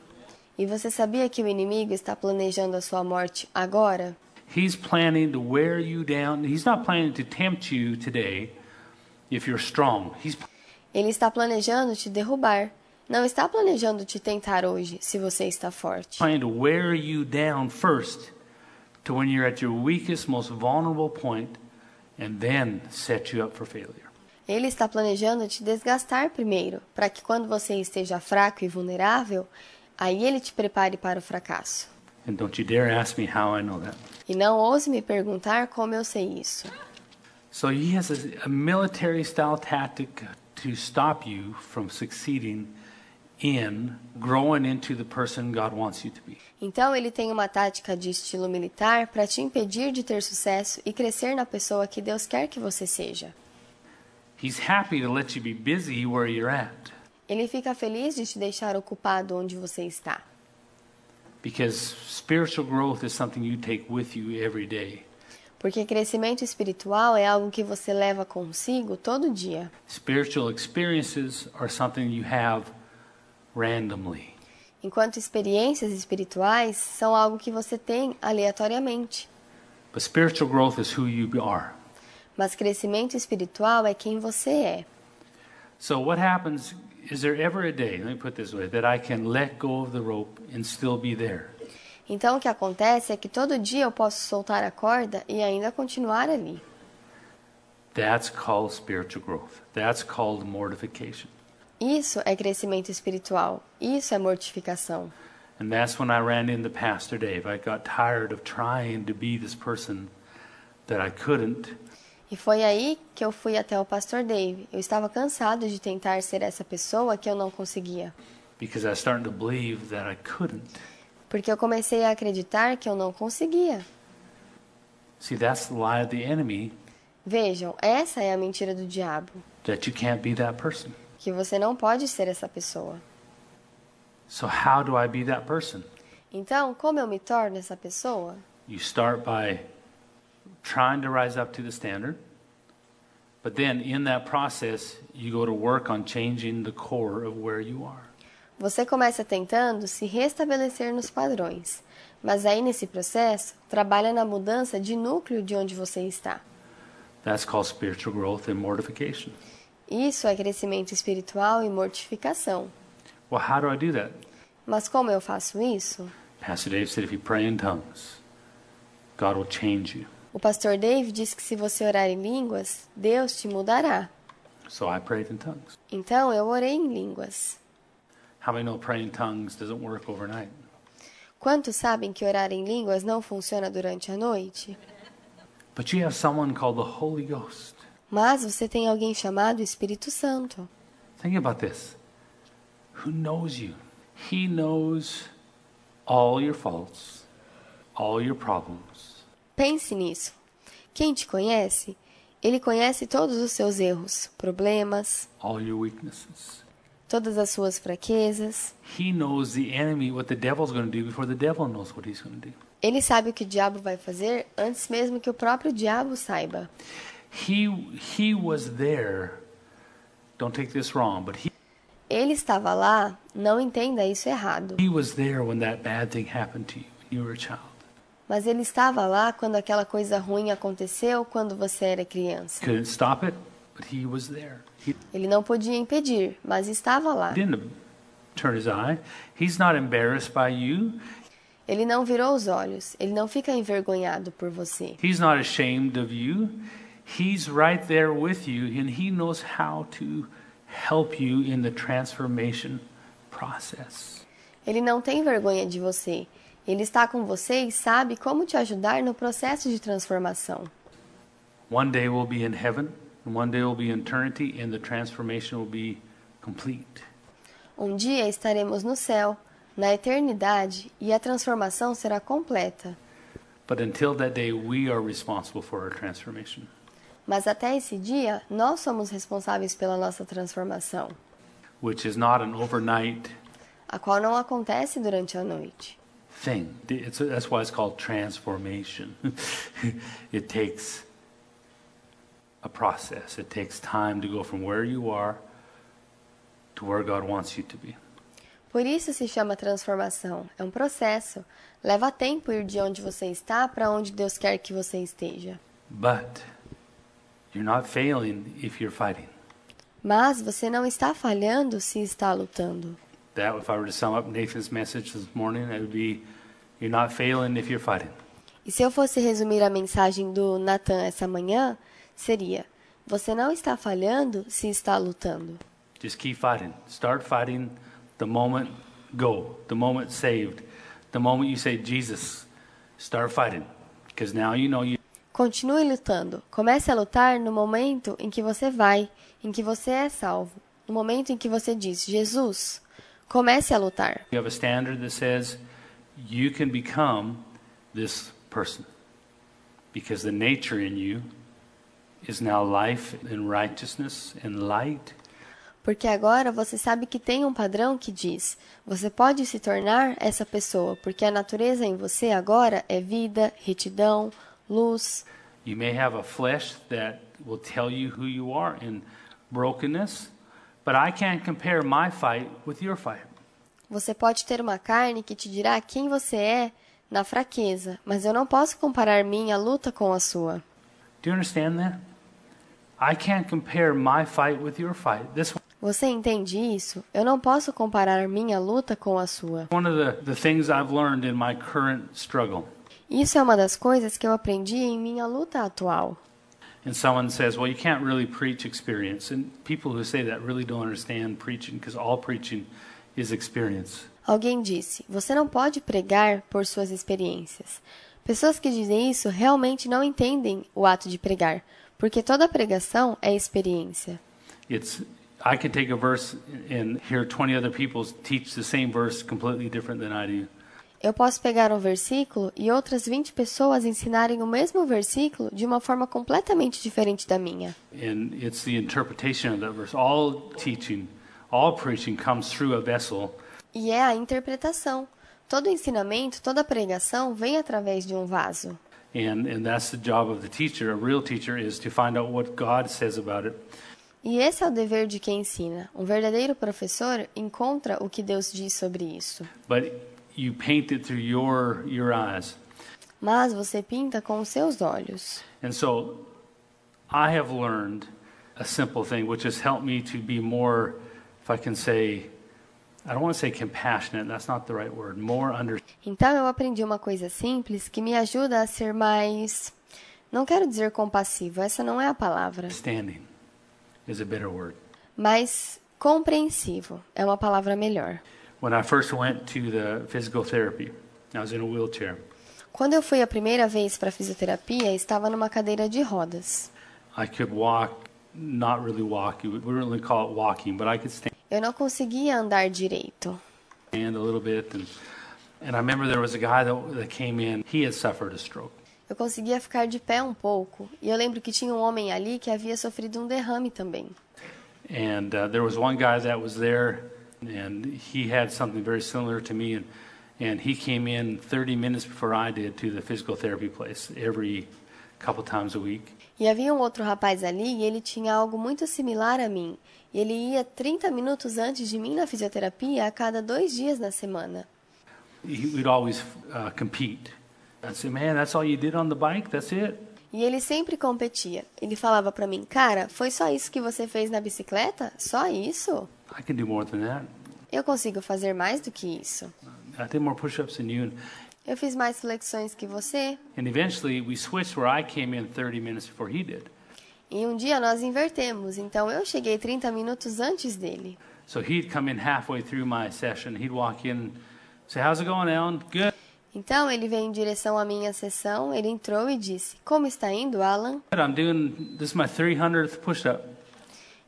E você sabia que o inimigo está planejando a sua morte agora? He's planning to wear you down. He's not planning to tempt you today if you're strong. He's Ele está planejando te derrubar. Não está planejando te tentar hoje, se você está forte. planning to wear you down first to when you're at your weakest, most vulnerable point, and then set you up for failure. Ele está planejando te desgastar primeiro, para que quando você esteja fraco e vulnerável, aí ele te prepare para o fracasso. And don't you dare ask me how I know that. E não ouse me perguntar como eu sei isso. So he has a, a military style tactic to stop you from succeeding in growing into the person God wants you to be. Então ele tem uma tática de estilo militar para te impedir de ter sucesso e crescer na pessoa que Deus quer que você seja. He's happy to let you be busy where you're at Ele fica feliz de te deixar ocupado onde você está, because spiritual growth is something you take with you every day. porque crescimento espiritual é algo que você leva consigo todo dia. Spiritual experiences are something you have randomly. Enquanto experiências espirituais são algo que você tem aleatoriamente. But spiritual growth is who you are. Mas crescimento espiritual é quem você é. So what happens is there ever a day, let me put this way, that I can let go of the rope and still be there? Então o que acontece é que todo dia eu posso soltar a corda e ainda continuar ali. That's called spiritual growth. That's called mortification. Isso é crescimento espiritual. Isso é mortificação. And that's when I ran into Pastor Dave. I got tired of trying to be this person that I couldn't. E foi aí que eu fui até o pastor Dave. Eu estava cansado de tentar ser essa pessoa que eu não conseguia, because I starting to believe that I couldn't. porque eu comecei a acreditar que eu não conseguia. See, that's the lie of the enemy Vejam, essa é a mentira do diabo, that you can't be that person. que você não pode ser essa pessoa. So, how do I be that person? Então, como eu me torno essa pessoa? You start by trying to rise up to the standard, but then in that process, you go to work on changing the core of where you are. Você começa tentando se restabelecer nos padrões, mas aí nesse processo, trabalha na mudança de núcleo de onde você está. That's called spiritual growth and mortification. Isso é crescimento espiritual e mortificação. Well, how do I do that? Mas como eu faço isso? Pastor Dave said if you pray in tongues, God will change you. O pastor Dave disse que se você orar em línguas, Deus te mudará. So I prayed in tongues. Então eu orei em línguas. How many know praying in tongues doesn't work overnight? Quantos sabem que orar em línguas não funciona durante a noite? But you have someone called the Holy Ghost. Mas você tem alguém chamado Espírito Santo, Think about this. Who knows you? He knows all your faults, all your problems. Pense nisso. Quem te conhece, ele conhece todos os seus erros, problemas, all your weaknesses. todas as suas fraquezas. He knows the enemy, what the devil's going to do before the devil knows what he's going to do. Ele sabe o que o diabo vai fazer antes mesmo que o próprio diabo saiba. He he was there. Don't take this wrong, but he Ele estava lá, não entenda isso errado. he was there when that bad thing happened to you when you were a child. Mas ele estava lá quando aquela coisa ruim aconteceu quando você era criança. Couldn't stop it, but he was there. He Ele não podia impedir, mas estava lá. didn't turn his eye. He's not embarrassed by you. Ele não virou os olhos, ele não fica envergonhado por você. He's not ashamed of you. He's right there with you, and he knows how to help you in the transformation process. Ele não tem vergonha de você. Ele está com você e sabe como te ajudar no processo de transformação. One day we'll be in heaven, and one day we'll be in eternity, and the transformation will be complete. Um dia estaremos no céu, na eternidade, e a transformação será completa. But until that day, we are responsible for our transformation. Mas até esse dia, nós somos responsáveis pela nossa transformação, which is not an overnight a qual não acontece durante a noite. Thing. It's, that's why it's called transformation. it takes a process, it takes time to go from where you are to where God wants you to be. Por isso se chama transformação. É um processo. Leva tempo ir de onde você está para onde Deus quer que você esteja. But you're not failing if you're fighting. Mas você não está falhando se está lutando. That, if I were to sum up Nathan's message this morning, it would be you're not failing if you're fighting. E se eu fosse resumir a mensagem do Natan essa manhã, seria: Você não está falhando se está lutando. Just keep fighting. Start fighting the moment go, the moment saved, the moment you say, Jesus, start fighting. Because now you know you Continue lutando. Comece a lutar no momento em que você vai, em que você é salvo. No momento em que você diz: Jesus, comece a lutar. You have a standard that says you can become this person because the nature in you is now life and righteousness and light. Porque agora você sabe que tem um padrão que diz: você pode se tornar essa pessoa, porque a natureza em você agora é vida, retidão, luz. You may have a flesh that will tell you who you are in brokenness, but I can't compare my fight with your fight. Você pode ter uma carne que te dirá quem você é na fraqueza, mas eu não posso comparar minha luta com a sua. Do you understand that? I can't compare my fight with your fight. This Você entende isso? Eu não posso comparar minha luta com a sua. one of the, the things I've learned in my current struggle. Isso é uma das coisas que eu aprendi em minha luta atual. And someone says, well, you can't really preach experience. And people who say that really don't understand preaching because all preaching is experience. Alguém disse: Você não pode pregar por suas experiências. Pessoas que dizem isso realmente não entendem o ato de pregar, porque toda pregação é experiência. It's I can take a verse and hear 20 other people teach the same verse completely different than I do. Eu posso pegar um versículo e outras 20 pessoas ensinarem o mesmo versículo de uma forma completamente diferente da minha. And it's the interpretation of that verse. All teaching, all preaching comes through a vessel. E é a interpretação. Todo ensinamento, toda pregação vem através de um vaso. And, and that's the job of the teacher. A real teacher is to find out what God says about it. E esse é o dever de quem ensina. Um verdadeiro professor encontra o que Deus diz sobre isso. But you paint it through your, your eyes. Mas você pinta com os seus olhos. And so I have learned a simple thing, which has helped me to be more, if I can say, I don't want to say compassionate, that's not the right word, more under, Então eu aprendi uma coisa simples que me ajuda a ser mais. Não quero dizer compassivo, essa não é a palavra. understanding is a better word. Mas compreensivo é uma palavra melhor. When I first went to the physical therapy, I was in a wheelchair. Quando eu fui a primeira vez para fisioterapia, estava numa cadeira de rodas. I could walk, not really walk, we wouldn't really call it walking, but I could stand Eu não conseguia andar direito. a little bit. And, and I remember there was a guy that, that came in, he had suffered a stroke. Eu conseguia ficar de pé um pouco. E eu lembro que tinha um homem ali que havia sofrido um derrame também. And uh, there was one guy that was there, and he had something very similar to me. And, and he came in 30 minutes before I did to the physical therapy place every couple times a week. E havia um outro rapaz ali e ele tinha algo muito similar a mim. E ele ia 30 minutos antes de mim na fisioterapia a cada dois dias na semana. He, we'd always uh, compete. I'd say, Man, that's all you did on the bike? That's it? E ele sempre competia. Ele falava pra mim, cara, foi só isso que você fez na bicicleta? Só isso? I can do more than that. Eu consigo fazer mais do que isso. I did more push ups than you. Eu fiz mais flexões que você. And eventually we switched where I came in 30 minutes before he did. E um dia nós invertemos, então eu cheguei 30 minutos antes dele. So he'd come in halfway through my session. He'd walk in, say, How's it going, Alan? Good. Então ele veio em direção à minha sessão, ele entrou e disse: Como está indo, Alan? I'm doing, this is my 300th push up.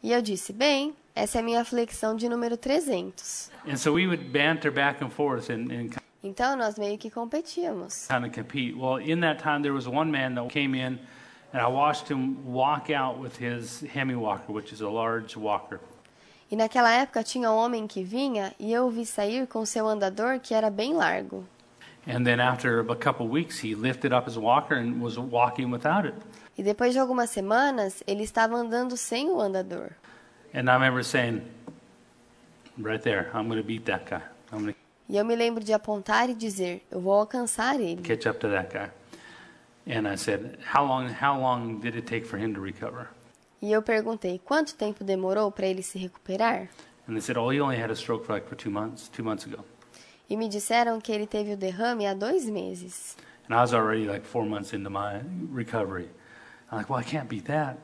E eu disse: Bem, essa é a minha flexão de número 300. And so we would banter back and forth and, and Então nós meio que competíamos. kind of compete. Well, in that time, there was one man that came in, and I watched him walk out with his Hemi walker, which is a large walker. E naquela época tinha um homem que vinha e eu o vi sair com seu andador que era bem largo. And then after a couple weeks, he lifted up his walker and was walking without it. E depois de algumas semanas, ele estava andando sem o andador. And I remember saying, right there, I'm going to beat that guy. I'm going to E eu me lembro de apontar e dizer: Eu vou alcançar ele. catch up to that guy. And I said, how long, how long did it take for him to recover? E eu perguntei: Quanto tempo demorou para ele se recuperar? And they said, oh, he only had a stroke for like for two months, two months ago. E me disseram que ele teve o derrame há dois meses. And I was already like four months into my recovery. I'm like, well, I can't beat that.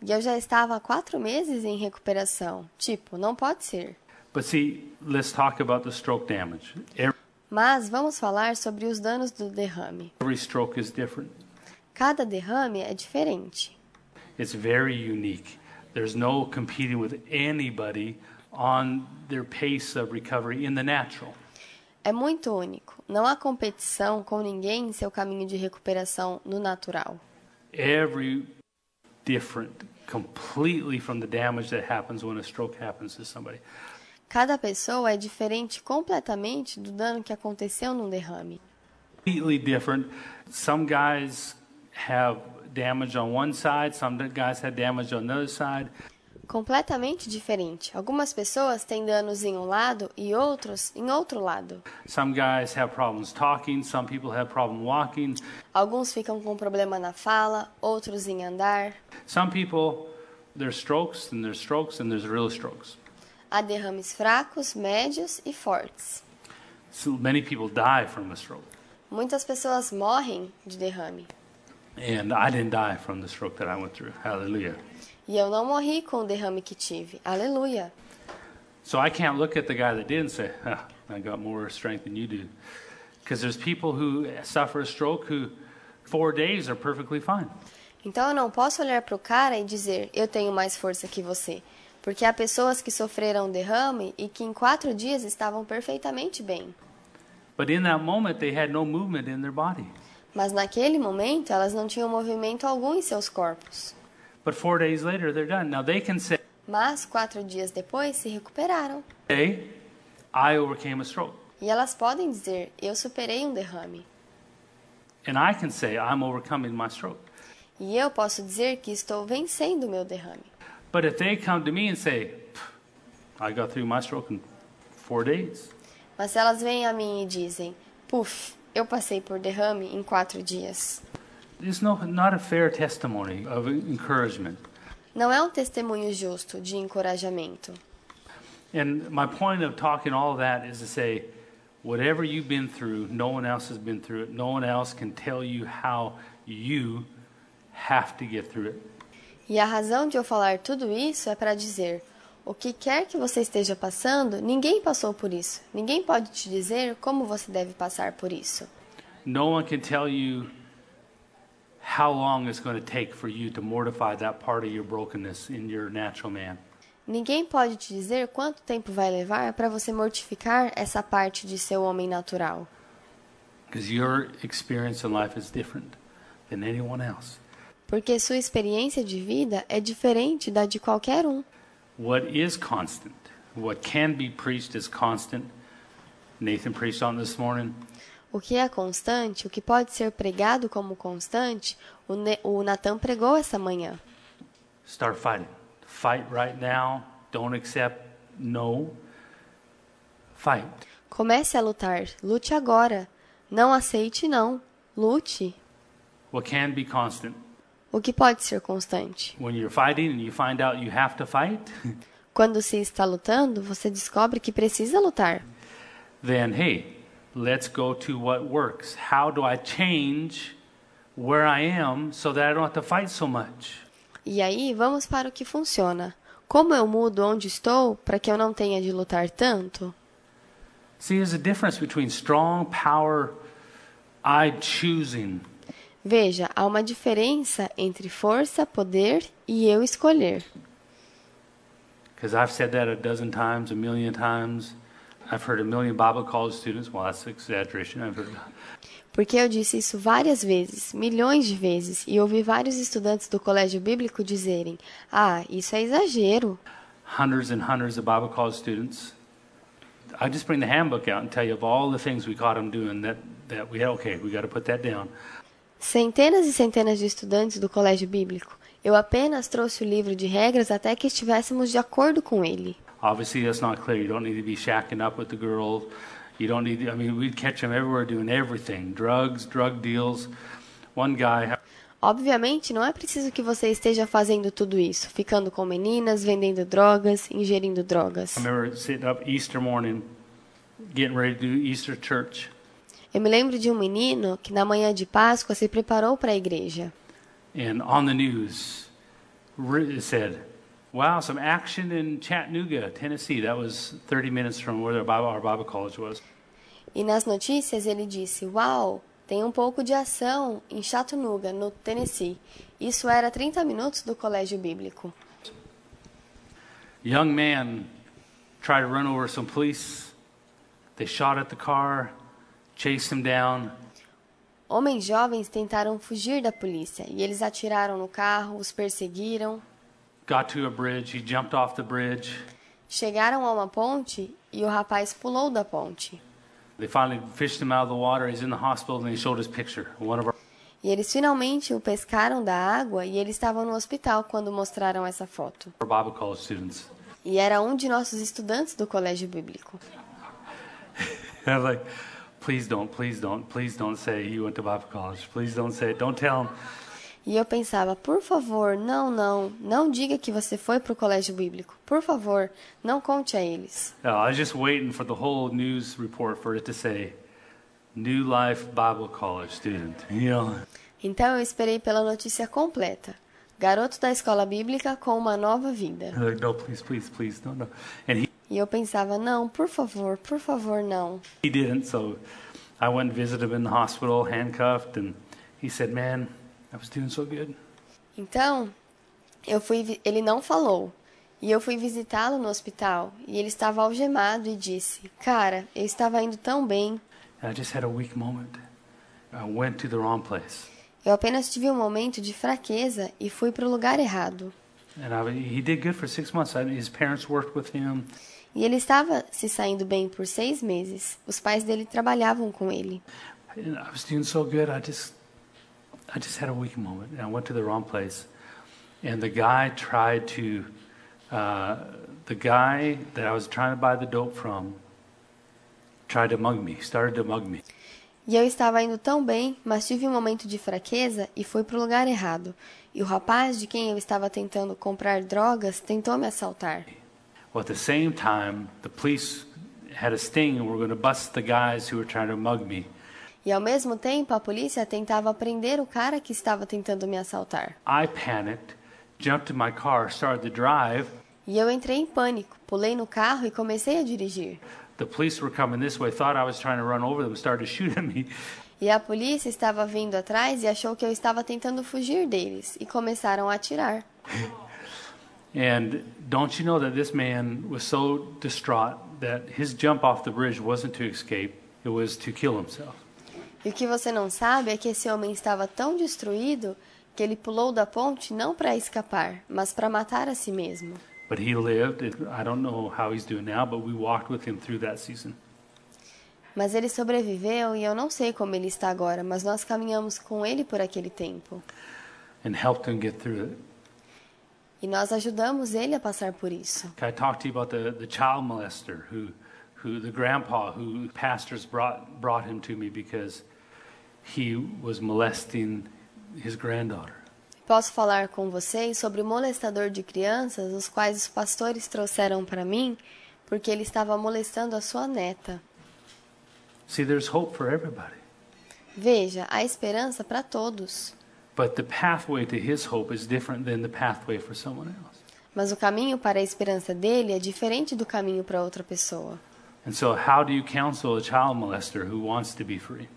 E eu já estava há quatro meses em recuperação. Tipo, não pode ser. But see, let's talk about the stroke damage. Every, Mas vamos falar sobre os danos do derrame. every stroke is different. Cada derrame é diferente. It's very unique. There's no competing with anybody on their pace of recovery in the natural. É muito único. Não há competição com ninguém em seu caminho de recuperação no natural. Every different completely from the damage that happens when a stroke happens to somebody. Cada pessoa é diferente completamente do dano que aconteceu num derrame. Completely different. Some guys have damage on one side, some guys have damage on the other side. Completamente diferente. Algumas pessoas têm danos em um lado e outros em outro lado. Some guys have problems talking, some people have problem walking. Alguns ficam com problema na fala, outros em andar. Some people there's strokes and there's strokes and there's real strokes. Há derrames fracos, médios e fortes. So many people die from a stroke. Muitas pessoas morrem de derrame. And I didn't die from the stroke that I went through. Hallelujah. E eu não morri com o derrame que tive. Aleluia. So I can't look at the guy that did and say, ah, I got more strength than you do. Because there's people who suffer a stroke who four days are perfectly fine. Então eu não posso olhar para o cara e dizer, eu tenho mais força que você. Porque há pessoas que sofreram um derrame e que em quatro dias estavam perfeitamente bem. But in that moment, they had no movement in their body. Mas naquele momento elas não tinham movimento algum em seus corpos. But four days later, they're done. Now they can say, Mas quatro dias depois se recuperaram. hey, I overcame a stroke. E elas podem dizer, eu superei um derrame. And I can say, I'm overcoming my stroke. E eu posso dizer que estou vencendo o meu derrame. But if they come to me and say, I got through my stroke in four days, Mas elas vêm a mim e dizem, puf, eu passei por derrame em quatro dias. It's no, not a fair testimony of encouragement. Não é um testemunho justo de encorajamento. And my point of talking all of that is to say, whatever you've been through, no one else has been through it. No one else can tell you how you have to get through it. E a razão de eu falar tudo isso é para dizer: o que quer que você esteja passando, ninguém passou por isso. Ninguém pode te dizer como você deve passar por isso. No one can tell you how long it's going to take for you to mortify that part of your brokenness in your natural man. Ninguém pode te dizer quanto tempo vai levar para você mortificar essa parte de seu homem natural. Because your experience in life is different than anyone else. Porque sua experiência de vida é diferente da de qualquer um. What is constant, what can be preached as constant, Nathan preached on this morning, O que é constante, o que pode ser pregado como constante, o, Ne- o Natan pregou essa manhã. start fighting. Fight right now. Don't accept no. Fight. Comece a lutar, lute agora. Não aceite não, lute. What can be constant? O que pode ser constante? When you're fighting and you find out you have to fight, Quando se está lutando, você descobre que precisa lutar. then hey, let's go to what works. How do I change where I am so that I don't have to fight so much? E aí, vamos para o que funciona. Como eu mudo onde estou para que eu não tenha de lutar tanto? See, there's a difference between strong power, I choosing, Veja, há uma diferença entre força, poder e eu escolher. because I've said that a dozen times, a million times. I've heard a million Bible college students. Well, that's exaggeration. I've heard Porque eu disse isso várias vezes, milhões de vezes, e ouvi vários estudantes do colégio bíblico dizerem: Ah, isso é exagero. hundreds and hundreds of Bible college students. I just bring the handbook out and tell you of all the things we caught them doing that, that we okay, we got to put that down. Centenas e centenas de estudantes do colégio bíblico. Eu apenas trouxe o livro de regras até que estivéssemos de acordo com ele. Obviously, that's not clear. You don't need to be shacking up with the girls. You don't need. I mean, we'd catch them everywhere doing everything: drugs, drug deals. One guy, Obviamente, não é preciso que você esteja fazendo tudo isso, ficando com meninas, vendendo drogas, ingerindo drogas. I remember sitting up Easter morning, getting ready to do Easter church, Eu me lembro de um menino que na manhã de Páscoa se preparou para a igreja. and on the news, it said, "Wow, some action in Chattanooga, Tennessee." That was 30 minutes from where our Bible, college was. E nas notícias ele disse: Uau, Tem um pouco de ação em Chattanooga, no Tennessee. Isso era 30 minutos do colégio bíblico. young man tried to run over some police. They shot at the car, chased him down. Homens jovens tentaram fugir da polícia e eles atiraram no carro, os perseguiram. Got to a bridge. He jumped off the bridge. Chegaram a uma ponte e o rapaz pulou da ponte. They finally fished him out of the water. He's in the hospital, and they showed his picture. One of our E eles finalmente o pescaram da água e ele estava no hospital quando mostraram essa foto. Bible college students. E era um de nossos estudantes do colégio bíblico. And I'm like, please don't, please don't, please don't say you went to Bible college. Please don't say it. Don't tell him. E eu pensava, por favor, não, não, não diga que você foi para o colégio bíblico. Por favor, não conte a eles. No, I was just waiting for the whole news report for it to say, New Life Bible College student. You know, Então eu esperei pela notícia completa. Garoto da escola bíblica com uma nova vida. Like, no, please, please, please, no, no. And he, E eu pensava, não, por favor, por favor, não. he didn't, so I went and visited him in the hospital, handcuffed, and he said, man, I was doing so good. Então, eu fui, ele não falou. E eu fui visitá-lo no hospital e ele estava algemado e disse: "Cara, eu estava indo tão bem. I just had a weak moment. I went to the wrong place. Eu apenas tive um momento de fraqueza e fui para o lugar errado." And I, he did good for six months. I, his parents worked with him. E ele estava se saindo bem por seis meses. Os pais dele trabalhavam com ele. And I was doing so good. I just, I just had a weak moment. And I went to the wrong place. And the guy tried to, uh, the guy that I was trying to buy the dope from, tried to mug me. Started to mug me. E eu estava indo tão bem, mas tive um momento de fraqueza e fui para o lugar errado. E o rapaz de quem eu estava tentando comprar drogas tentou me assaltar. Well, at the same time, the police had a sting and we were going to bust the guys who were trying to mug me. E ao mesmo tempo, a polícia tentava prender o cara que estava tentando me assaltar. I panicked, jumped in my car, started to drive. E eu entrei em pânico, pulei no carro e comecei a dirigir. The police were coming this way, thought I was trying to run over them, started to shoot at me. E a polícia estava vindo atrás e achou que eu estava tentando fugir deles e começaram a atirar. And don't you know that this man was so distraught that his jump off the bridge wasn't to escape, it was to kill himself. E o que você não sabe é que esse homem estava tão destruído que ele pulou da ponte não para escapar, mas para matar a si mesmo. But he lived. I don't know how he's doing now, but we walked with him through that season. Mas ele sobreviveu e eu não sei como ele está agora, mas nós caminhamos com ele por aquele tempo. and helped him get through it. E nós ajudamos ele a passar por isso. I talk to you about the, the child molester who, who the grandpa who pastors brought, brought him to me because he was molesting his granddaughter. Posso falar com vocês sobre o molestador de crianças, os quais os pastores trouxeram para mim, porque ele estava molestando a sua neta. See, there's hope for everybody. Veja, há esperança para todos. But the pathway to his hope is different than the pathway for someone else. Mas o caminho para a esperança dele é diferente do caminho para outra pessoa. And so, how do you counsel a child molester who wants to be free?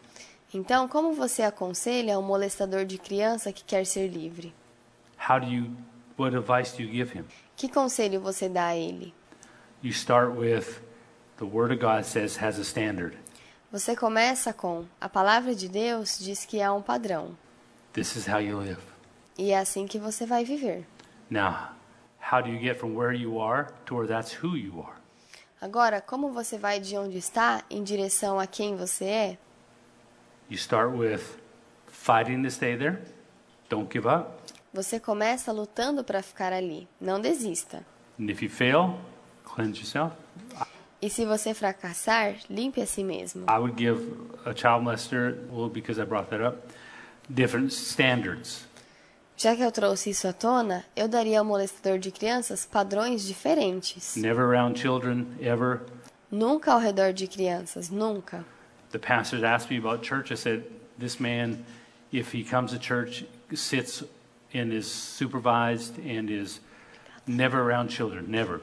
Então, como você aconselha um molestador de criança que quer ser livre? How do you, what advice do you give him? Que conselho você dá a ele? You start with the Word of God says has a standard. Você começa com: a palavra de Deus diz que há um padrão, This is how you live. e é assim que você vai viver. Now, how do you get from where you are to where that's who you are? Agora, como você vai de onde está em direção a quem você é? You start with fighting to stay there. Don't give up. Você começa lutando para ficar ali. Não desista. And if you fail, cleanse yourself. E se você fracassar, limpe a si mesmo. I would give a child molester, well, because I brought that up, different standards. Já que eu trouxe isso à tona, eu daria ao molestador de crianças padrões diferentes. Never around children, ever. Nunca ao redor de crianças, nunca. The pastors asked me about church. I said, this man, if he comes to church, sits and is supervised and is never around children, never.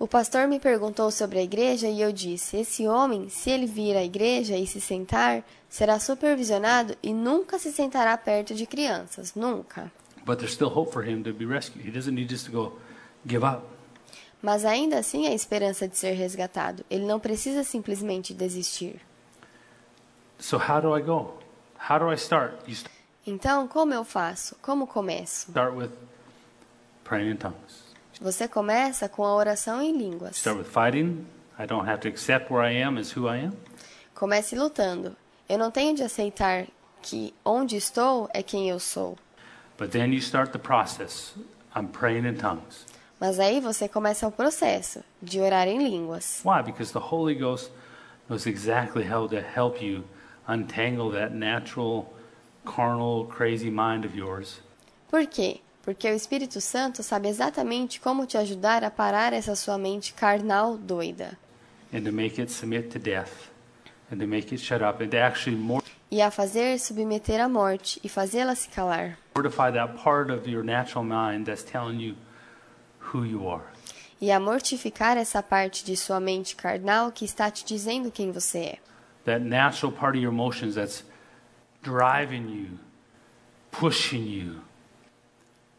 O pastor me perguntou sobre a igreja e eu disse: esse homem, se ele vir à igreja e se sentar, será supervisionado e nunca se sentará perto de crianças. Nunca. But there's still hope for him to be rescued. He doesn't need just to go give up. Mas ainda assim há esperança de ser resgatado. Ele não precisa simplesmente desistir. So how do I go? How do I start? You Então, como eu faço? Como começo? start with praying in tongues. Você começa com a oração em línguas. Start with fighting. I don't have to accept where I am as who I am. Comece lutando. Eu não tenho de aceitar que onde estou é quem eu sou. But then you start the process. I'm praying in tongues. Mas aí você começa o processo de orar em línguas. Why? Because the Holy Ghost knows exactly how to help you untangle that natural, carnal, crazy mind of yours Por quê? Porque o Espírito Santo sabe exatamente como te ajudar a parar essa sua mente carnal doida and to make it submit to death and to make it shut up and to actually mor- e a fazer submeter à morte e fazê-la se calar. mortify that part of your natural mind that's telling you who you are. E a mortificar essa parte de sua mente carnal que está te dizendo quem você é. That natural part of your emotions that's driving you, pushing you,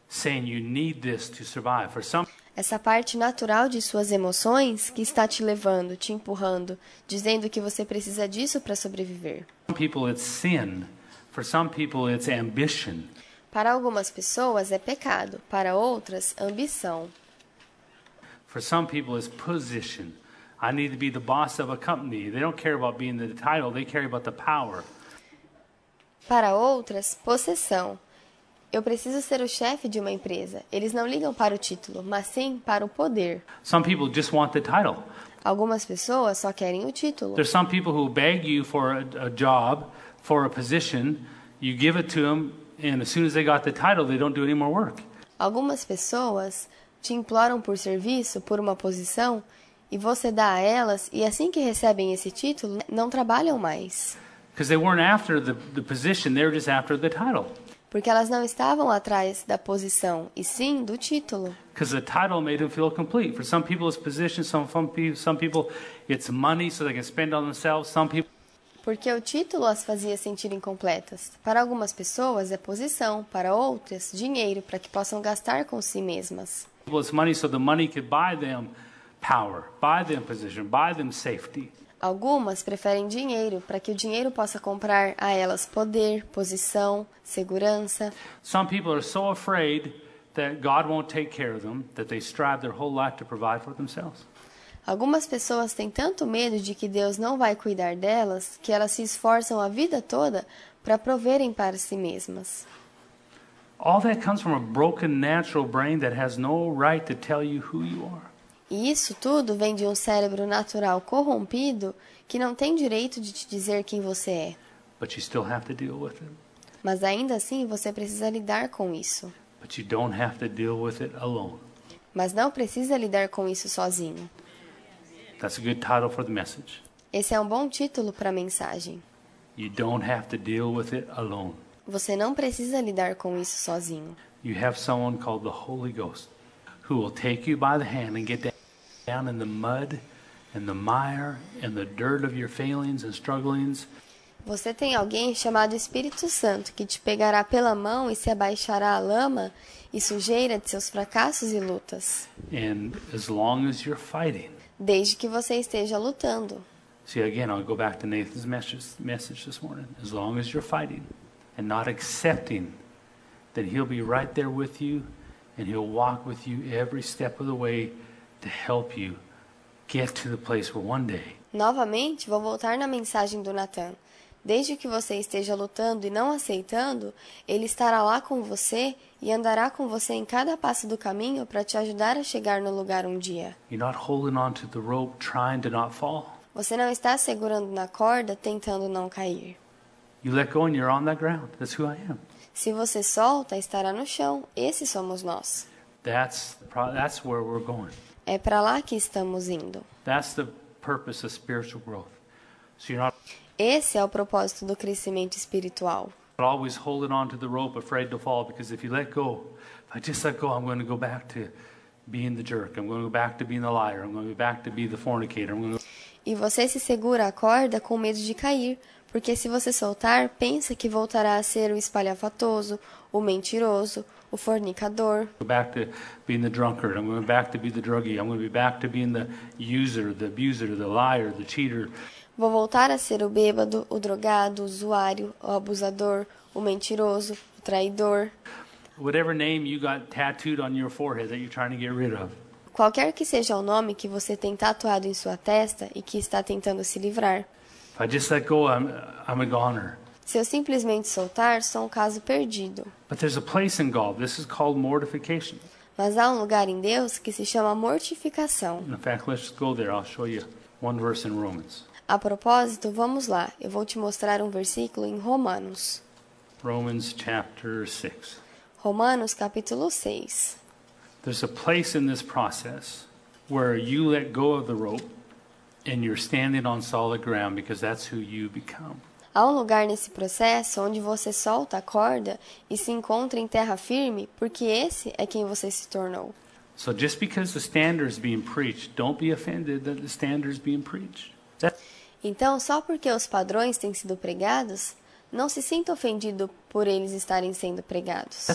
saying you need this to survive. For some Essa parte natural de suas emoções que está te levando, te empurrando, dizendo que você precisa disso para sobreviver. people it's sin. For some people it's ambition. Para algumas pessoas é pecado, para outras, ambição. For some people it's position. I need to be the boss of a company. They don't care about being the title, they care about the power. Para outras, possessão. Eu preciso ser o chefe de uma empresa. Eles não ligam para o título, mas sim para o poder. Some people just want the title. Algumas pessoas só querem o título. There's some people who beg you for a, a job, for a position, you give it to them, and as soon as they got the title, they don't do any more work. Algumas pessoas te imploram por serviço, por uma posição, e você dá a elas, e assim que recebem esse título, não trabalham mais. Because they weren't after the, the position, they were just after the title. Porque elas não estavam atrás da posição, e sim do título. Because the title made them feel complete. For some people, it's position. Some, some people, some people, it's money so they can spend on themselves. Some people, Porque o título as fazia sentir incompletas. Para algumas pessoas é posição, para outras, dinheiro para que possam gastar com si mesmas. it's money so the money could buy them power, buy them position, buy them safety. Algumas preferem dinheiro para que o dinheiro possa comprar a elas poder, posição, segurança. Some people are so afraid that God won't take care of them that they strive their whole life to provide for themselves. Algumas pessoas têm tanto medo de que Deus não vai cuidar delas que elas se esforçam a vida toda para proverem para si mesmas. All that comes from a broken natural brain that has no right to tell you who you are. E isso tudo vem de um cérebro natural corrompido que não tem direito de te dizer quem você é. But you still have to deal with it. Mas ainda assim você precisa lidar com isso. But you don't have to deal with it alone. Mas não precisa lidar com isso sozinho. That's a good title for the message. Esse é um bom título para a mensagem. You don't have to deal with it alone. Você não precisa lidar com isso sozinho. You have someone called the Holy Ghost who will take you by the hand and get down in the mud and the mire and the dirt of your failings and strugglings Você tem alguém chamado Espírito Santo que te pegará pela mão e se abaixará à lama e sujeira de seus fracassos e lutas, and as long as you're fighting. Desde que você esteja lutando. See, again, I'll go back to Nathan's message, message this morning. As long as you're fighting and not accepting that He'll be right there with you and He'll walk with you every step of the way to help you get to the place where one day Novamente, vou voltar na mensagem do Natan. Desde que você esteja lutando e não aceitando, ele estará lá com você e andará com você em cada passo do caminho para te ajudar a chegar no lugar um dia. rope. Você não está segurando na corda tentando não cair. Se você solta, estará no chão. Esse somos nós. That's, the pro- that's where we're going. É para lá que estamos indo. That's the purpose of spiritual growth. So you're not Esse é o propósito do crescimento espiritual. always holding on to the rope, afraid to fall, because if you let go, if I just let go, I'm going to go back to being the jerk. I'm going to go back to being the liar. I'm going to go back to be the fornicator. I'm going to E você se segura a corda com medo de cair, porque se você soltar, pensa que voltará a ser o espalhafatoso, o mentiroso, o fornicador. back to being the drunkard. I'm going back to be the druggie. I'm going to be back to being the user, the abuser, the liar, the cheater. Vou voltar a ser o bêbado, o drogado, o usuário, o abusador, o mentiroso, o traidor. Whatever name you got tattooed on your forehead that you're trying to get rid of. Qualquer que seja o nome que você tem tatuado em sua testa e que está tentando se livrar. If I just let go, I'm, I'm a goner. Se eu simplesmente soltar, sou um caso perdido. But there's a place in God. This is called mortification. Mas há um lugar em Deus que se chama mortificação. In fact, let's go there. I'll show you one verse in Romans. A propósito, vamos lá. Eu vou te mostrar um versículo em Romanos. Romans chapter 6. Romanos capítulo 6. There's a place in this process where you let go of the rope and you're standing on solid ground because that's who you become. Há um lugar nesse processo onde você solta a corda e se encontra em terra firme, porque esse é quem você se tornou. So just because the standard is being preached, don't be offended that the standard is being preached. That, Então, só porque os padrões têm sido pregados, não se sinta ofendido por eles estarem sendo pregados.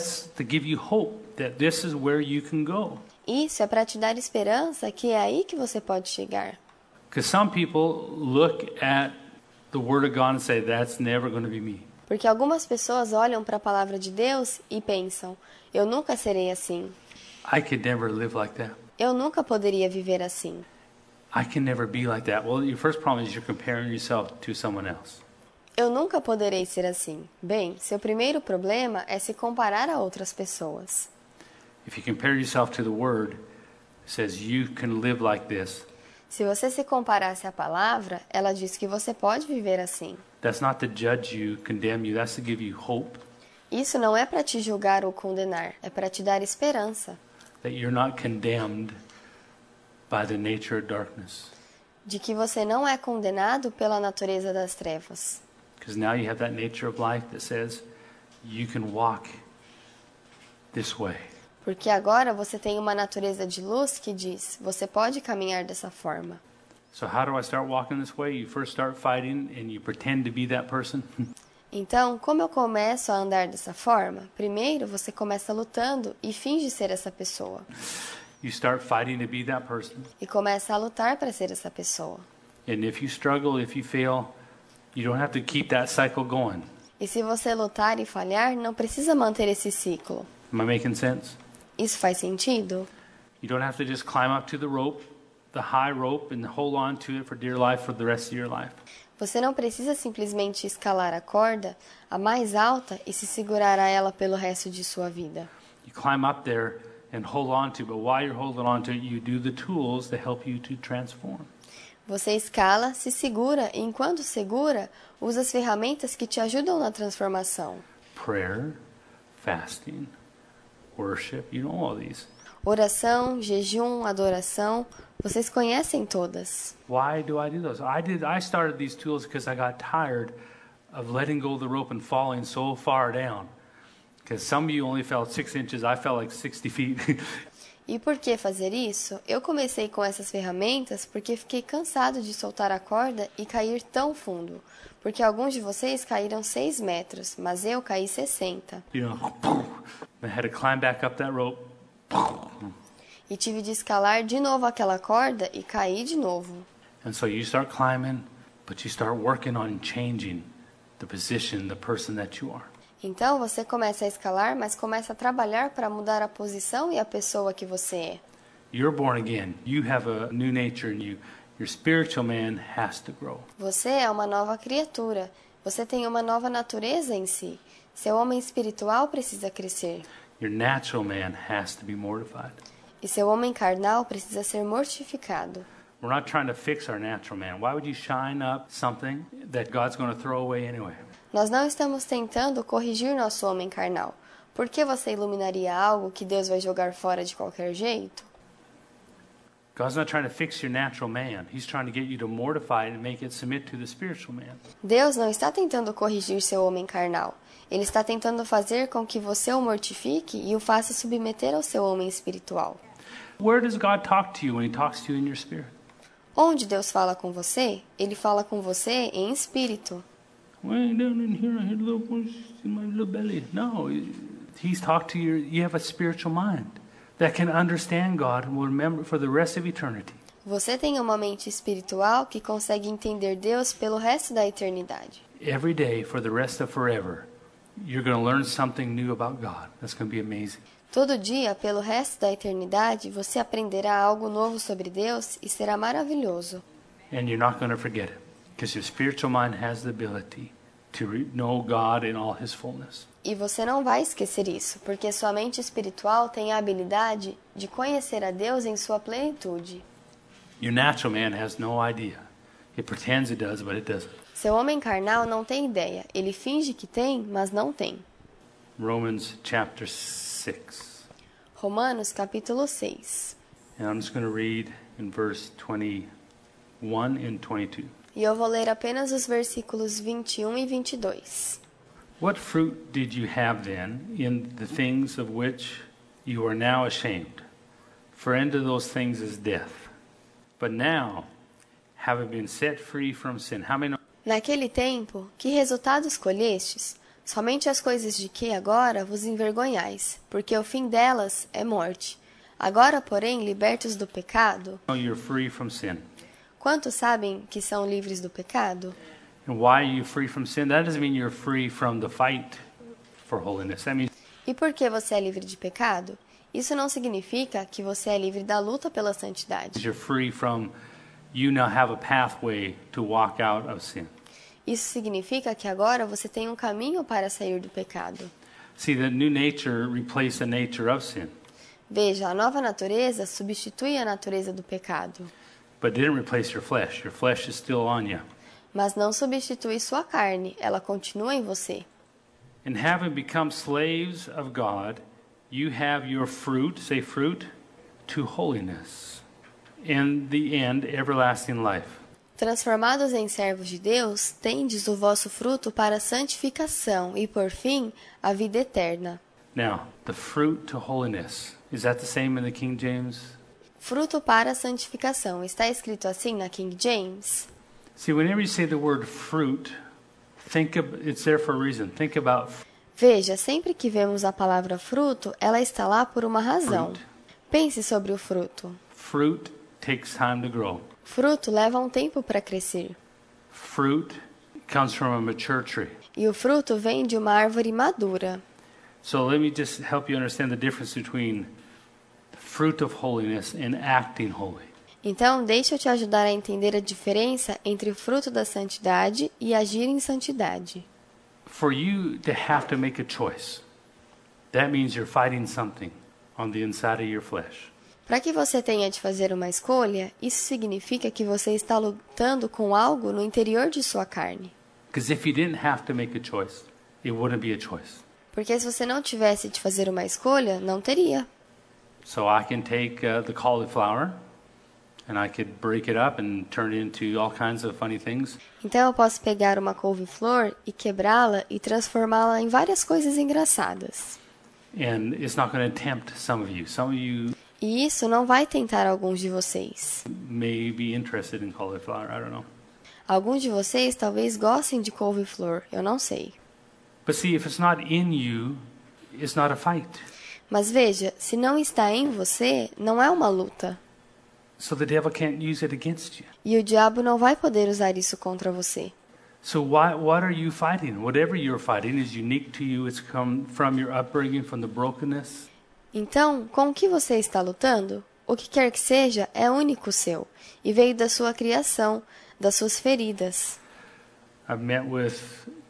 Isso é para te dar esperança que é aí que você pode chegar. Because some people look at the Word of God and say, that's never going to be me. Porque algumas pessoas olham para a palavra de Deus e pensam: eu nunca serei assim. I could never live like that. Eu nunca poderia viver assim. I can never be like that. Well, your first problem is you're comparing yourself to someone else. Eu nunca poderei ser assim. Bem, seu primeiro problema é se comparar a outras pessoas. If you compare yourself to the Word, it says you can live like this. Se você se comparasse à palavra, ela diz que você pode viver assim. That's not to judge you, condemn you. That's to give you hope Isso não é para te julgar ou condenar, é para te dar esperança that you're not condemned by the nature of darkness. de que você não é condenado pela natureza das trevas. Because now you have that nature of life that says you can walk this way. Porque agora você tem uma natureza de luz que diz: você pode caminhar dessa forma. Então, como eu começo a andar dessa forma? Primeiro, você começa lutando e finge ser essa pessoa. You start fighting to be that person. E começa a lutar para ser essa pessoa. And if you struggle, if you fail, you don't have to keep that cycle going. E se você lutar e falhar, não precisa manter esse ciclo. Am I making sense? Isso faz sentido? You don't have to just climb up to the rope, the high rope, and hold on to it for dear life for the rest of your life. Você não precisa simplesmente escalar a corda, a mais alta, e se segurar a ela pelo resto de sua vida. You climb up there and hold on to, but while you're holding on to it, you do the tools to help you to transform. Você escala, se segura e, enquanto segura, usa as ferramentas que te ajudam na transformação. Prayer, fasting, worship, you know all these. Oração, jejum, adoração, vocês conhecem todas. Why do I do those? I did I started these tools because I got tired of letting go of the rope and falling so far down. E por que fazer isso? Eu comecei com essas ferramentas porque fiquei cansado de soltar a corda e cair tão fundo. Porque alguns de vocês caíram 6 metros, mas eu caí 60. you know, I had to climb back up that rope. E tive de escalar de novo aquela corda e cair de novo. And so you start climbing, but you start working on changing the position, the person that you are. Então você começa a escalar, mas começa a trabalhar para mudar a posição e a pessoa que você é. You're born again. You have a new nature in you. Your spiritual man has to grow. Você é uma nova criatura. Você tem uma nova natureza em si. Seu homem espiritual precisa crescer. Your natural man has to be mortified. E seu homem carnal precisa ser mortificado. We're not trying to fix our natural man. Why would you shine up something that God's going to throw away anyway? Nós não estamos tentando corrigir nosso homem carnal. Por que você iluminaria algo que Deus vai jogar fora de qualquer jeito? Deus não está tentando corrigir seu homem carnal. Ele está tentando fazer com que você o mortifique e o faça submeter ao seu homem espiritual. Onde Deus fala com você, Ele fala com você em espírito. Way down in here, I hear a little voice in my little belly. No, He's talked to you. You have a spiritual mind that can understand God and will remember for the rest of eternity. Você tem uma mente espiritual que consegue entender Deus pelo resto da eternidade. Every day for the rest of forever, you're going to learn something new about God. That's going to be amazing. Todo dia, pelo resto da eternidade, você aprenderá algo novo sobre Deus e será maravilhoso. And you're not going to forget it because your spiritual mind has the ability to know God in all His fullness. E você não vai esquecer isso, porque sua mente espiritual tem a habilidade de conhecer a Deus em sua plenitude. Your natural man has no idea. It pretends it does, but it doesn't. Seu homem carnal não tem ideia. Ele finge que tem, mas não tem. Romans chapter 6. Romanos capítulo 6. And I'm just going to read in verse 21 and 22. E eu vou ler apenas os versículos 21 e 22. What fruit did you have then in the things of which you are now ashamed? For end of those things is death. But now, having been set free from sin, how many Naquele tempo, que resultado escolhestes? Somente as coisas de que agora vos envergonhais, porque o fim delas é morte. Agora, porém, libertos do pecado, you're free from sin? Quantos sabem que são livres do pecado? And why are you free from sin? That doesn't mean you're free from the fight for holiness. That means E por que você é livre de pecado? Isso não significa que você é livre da luta pela santidade. you're free from, you now have a pathway to walk out of sin. Isso significa que agora você tem um caminho para sair do pecado. See, the new nature replaced the nature of sin, Veja, a nova natureza substitui a natureza do pecado, but didn't replace your flesh. Your flesh is still on you. mas não substitui sua carne, ela continua em você. And having become slaves of God, you have your fruit, say fruit, to holiness. In the end, everlasting life. Transformados em servos de Deus, tendes o vosso fruto para a santificação e, por fim, a vida eterna. Now, the fruit to holiness. Is that the same in the King James? Fruto para a santificação. Está escrito assim na King James? See, whenever you say the word fruit, think of it's there for a reason. Think about Veja, sempre que vemos a palavra fruto, ela está lá por uma razão. Fruit. Pense sobre o fruto. fruit takes time to grow. Fruto leva um tempo para crescer. Fruit comes from a mature tree. E o fruto vem de uma árvore madura. So let me just help you understand the difference between fruit of holiness and acting holy. Então, deixa eu te ajudar a entender a diferença entre o fruto da santidade e agir em santidade. For you to have to make a choice, that means you're fighting something on the inside of your flesh. Para que você tenha de fazer uma escolha, isso significa que você está lutando com algo no interior de sua carne. Because if you didn't have to make a choice, it wouldn't be a choice. Porque se você não tivesse de fazer uma escolha, não teria. So I can take uh, the cauliflower and I could break it up and turn it into all kinds of funny things. Então eu posso pegar uma couve-flor e quebrá-la e transformá-la em várias coisas engraçadas. And it's not going to tempt some of you. Some of you E isso não vai tentar alguns de vocês. may be interested in cauliflower. I don't know. Alguns de vocês talvez gostem de couve-flor, eu não sei. But see, if it's not in you, it's not a fight. Mas veja, se não está em você, não é uma luta. So the devil can't use it against you. E o diabo não vai poder usar isso contra você. So why, what are you fighting? Whatever you're fighting is unique to you. It's come from your upbringing, from the brokenness. Então, com o que você está lutando? O que quer que seja é único seu e veio da sua criação, das suas feridas. I've met with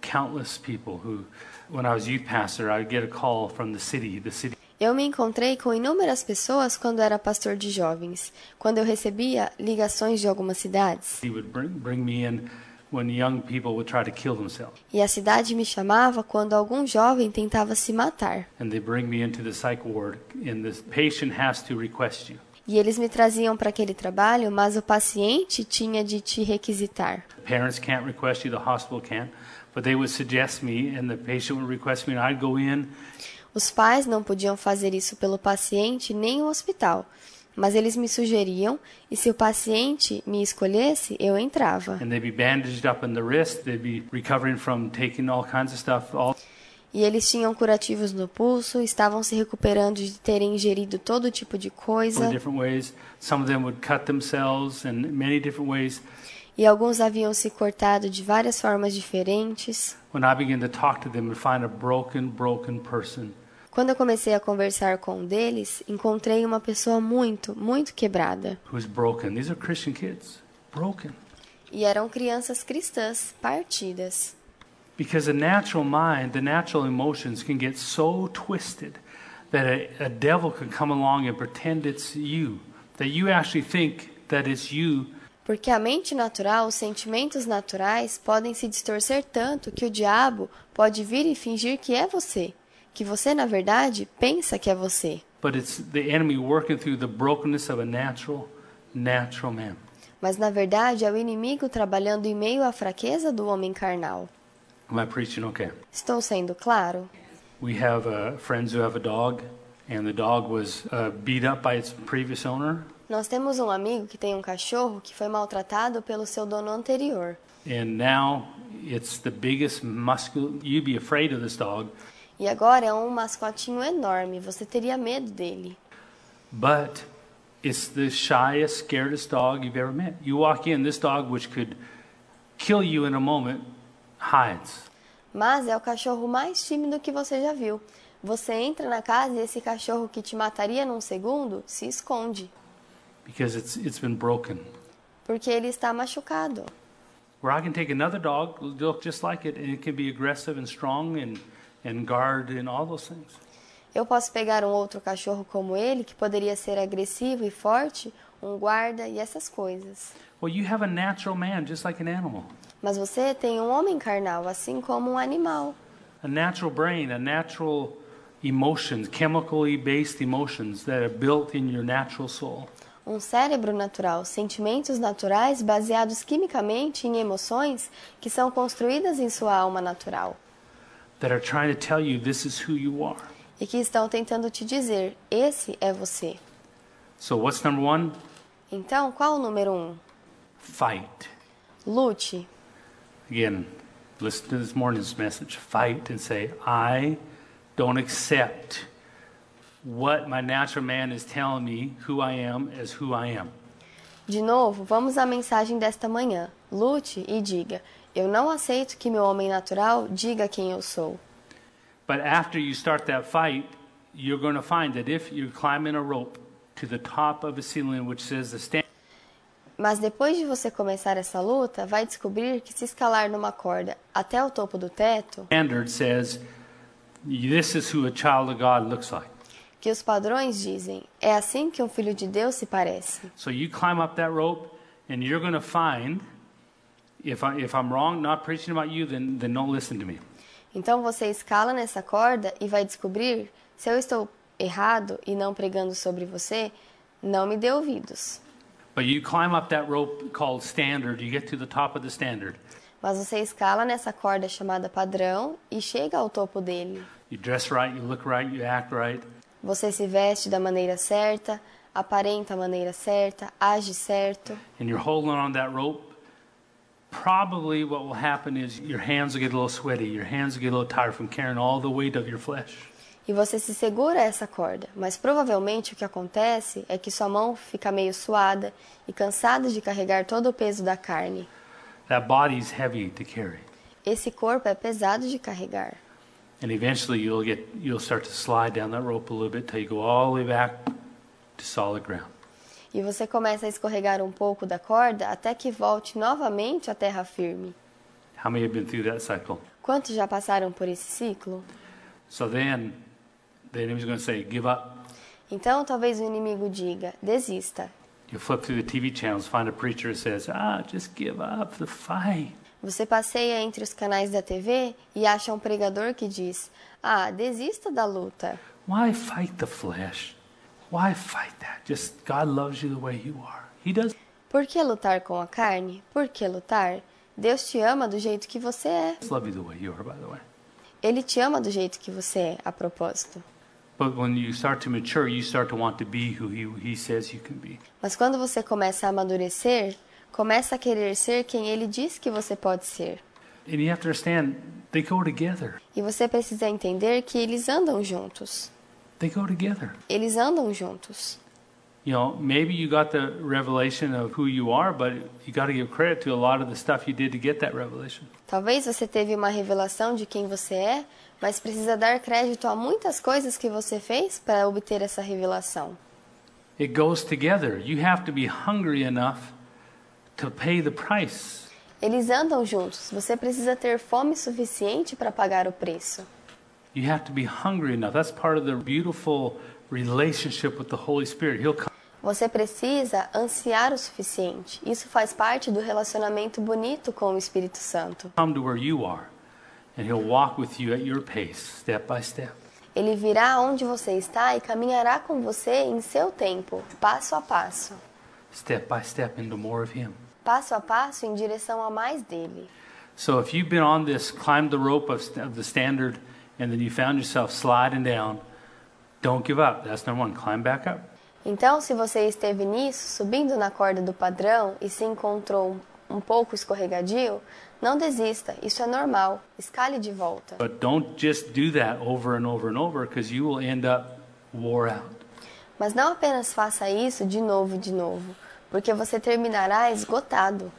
countless people who, when I was youth pastor, I'd get a call from the city. The city Eu me encontrei com inúmeras pessoas quando era pastor de jovens, quando eu recebia ligações de algumas cidades. would bring, bring me in when young people would try to kill themselves. E a cidade me chamava quando algum jovem tentava se matar. And they bring me into the psych ward, and the patient has to request you. E eles me traziam para aquele trabalho, mas o paciente tinha de te requisitar. Parents can't request you, the hospital can't, but they would suggest me, and the patient would request me, and I'd go in, Os pais não podiam fazer isso pelo paciente nem o hospital, mas eles me sugeriam e se o paciente me escolhesse, eu entrava. And they'd be bandaged up in the wrist. They'd be recovering from taking all kinds of stuff. All E eles tinham curativos no pulso, estavam se recuperando de terem ingerido todo tipo de coisa, e alguns haviam se cortado de várias formas diferentes. When I began to talk to them and find a broken, broken person, Quando eu comecei a conversar com um deles, encontrei uma pessoa muito, muito quebrada. who's broken. These are Christian kids, broken. E eram crianças cristãs, partidas. Because the natural mind, the natural emotions can get so twisted that a, a devil can come along and pretend it's you, that you actually think that it's you Porque a mente natural, os sentimentos naturais podem se distorcer tanto que o diabo pode vir e fingir que é você, que você, na verdade, pensa que é você. but it's the enemy working through the brokenness of a natural, natural man. Mas, na verdade, é o inimigo trabalhando em meio à fraqueza do homem carnal. Okay? Estou sendo claro? We have uh, friends who have a dog, and the dog was uh, beat up by its previous owner, Nós temos um amigo que tem um cachorro que foi maltratado pelo seu dono anterior. and now it's the biggest muscular. You'd be afraid of this dog, E agora é um mascotinho enorme, você teria medo dele. but it's the shyest, scaredest dog you've ever met. You walk in, this dog, which could kill you in a moment, hides. Mas é o cachorro mais tímido que você já viu. Você entra na casa e esse cachorro que te mataria num segundo se esconde, because it's, it's been broken. porque ele está machucado. Where I can take another dog, look just like it, and it can be aggressive and strong and, and guard and all those things. Eu posso pegar um outro cachorro como ele, que poderia ser agressivo e forte, um guarda e essas coisas. Well, you have a natural man just like an animal, Mas você tem um homem carnal, assim como um animal. a natural brain, a natural emotions, chemically based emotions that are built in your natural soul. Um cérebro natural, sentimentos naturais baseados quimicamente em emoções que são construídas em sua alma natural that are trying to tell you this is who you are. e que estão tentando te dizer: esse é você. So, what's number one? Então, qual o número um? Fight. Lute. Again, listen to this morning's message. Fight and say, I don't accept what my natural man is telling me who I am as who I am. De novo, vamos à mensagem desta manhã. Lute e diga: Eu não aceito que meu homem natural diga quem eu sou. But after you start that fight, you're going to find that if you climb in a rope to the top of a ceiling which says the stand, Mas depois de você começar essa luta, vai descobrir que se escalar numa corda até o topo do teto, standard says this is who a child of God looks like. que os padrões dizem: é assim que um filho de Deus se parece. So you climb up that rope, and you're going to find, if, I, if I'm wrong, not preaching about you, then, then don't listen to me. Então você escala nessa corda e vai descobrir se eu estou errado e não pregando sobre você, não me dê ouvidos. But you climb up that rope called standard, you get to the top of the standard. Mas você escala nessa corda chamada padrão e chega ao topo dele. You dress right, you look right, you act right, Você se veste da maneira certa, aparenta a maneira certa, age certo. and you're holding on that rope. Probably what will happen is your hands will get a little sweaty, your hands will get a little tired from carrying all the weight of your flesh. E você se segura essa corda, mas provavelmente o que acontece é que sua mão fica meio suada e cansada de carregar todo o peso da carne. That body's heavy to carry. Esse corpo é pesado de carregar. And eventually you'll get you'll start to slide down that rope a little bit till you go all the way back to solid ground. E você começa a escorregar um pouco da corda até que volte novamente à terra firme. How many have been through that cycle? Quantos já passaram por esse ciclo? So then the enemy's going to say, give up. Então talvez o inimigo diga: desista. You flip through the TV channels, find a preacher who says, ah, just give up the fight. Você passeia entre os canais da TV e acha um pregador que diz: Ah, desista da luta. Why fight the flesh? Why fight that? Just God loves you the way you are. He does. Por que lutar com a carne? Por que lutar? Deus te ama do jeito que você é. love you the way you are, by the way. Ele te ama do jeito que você é, a propósito. Mas quando você começa a amadurecer, começa a querer ser quem ele diz que você pode ser. And you have to understand, they go together. E você precisa entender que eles andam juntos. They go together. Eles andam juntos. You know, maybe you got the revelation of who you are, but you got to give credit to a lot of the stuff you did to get that revelation. Talvez você teve uma revelação de quem você é, mas precisa dar crédito a muitas coisas que você fez para obter essa revelação. It goes together. You have to be hungry enough to pay the price. Eles andam juntos. Você precisa ter fome suficiente para pagar o preço. You have to be hungry enough. That's part of the beautiful relationship with the Holy Spirit. He'll come Você precisa ansiar o suficiente. Isso faz parte do relacionamento bonito com o Espírito Santo. come to where you are, and He'll walk with you at your pace, step by step. Ele virá onde você está e caminhará com você em seu tempo, passo a passo. Step by step into more of Him. Passo a passo em direção a mais dele. So if you've been on this, climbed the rope of, of the standard, and then you found yourself sliding down, don't give up. That's number one. Climb back up. Então, se você esteve nisso, subindo na corda do padrão e se encontrou um pouco escorregadio, não desista, isso é normal. Escale de volta. But don't just do that over and over and over because you will end up wore out. Mas não apenas faça isso de novo e de novo, porque você terminará esgotado.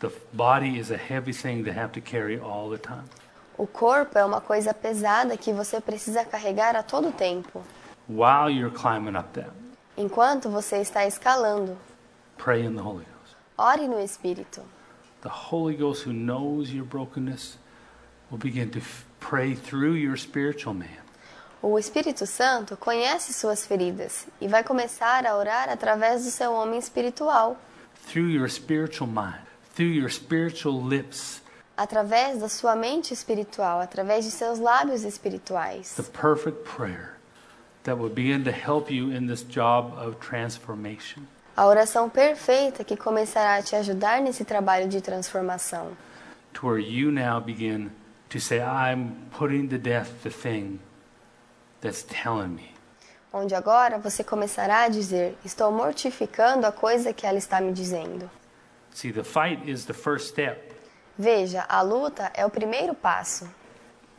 The body is a heavy thing to have to carry all the time. O corpo é uma coisa pesada que você precisa carregar a todo tempo. While you're climbing up that, Enquanto você está escalando, pray in the Holy Ghost. ore no Espírito. The Holy Ghost, who knows your brokenness, will begin to pray through your spiritual man. O Espírito Santo conhece suas feridas e vai começar a orar através do seu homem espiritual, through your spiritual mind, through your spiritual lips, através da sua mente espiritual, através de seus lábios espirituais. the perfect prayer that will begin to help you in this job of transformation. A oração perfeita que começará a te ajudar nesse trabalho de transformação. To where you now begin to say, I'm putting to death the thing that's telling me. Onde agora você começará a dizer: Estou mortificando a coisa que ela está me dizendo. See, the fight is the first step Veja, a luta é o primeiro passo.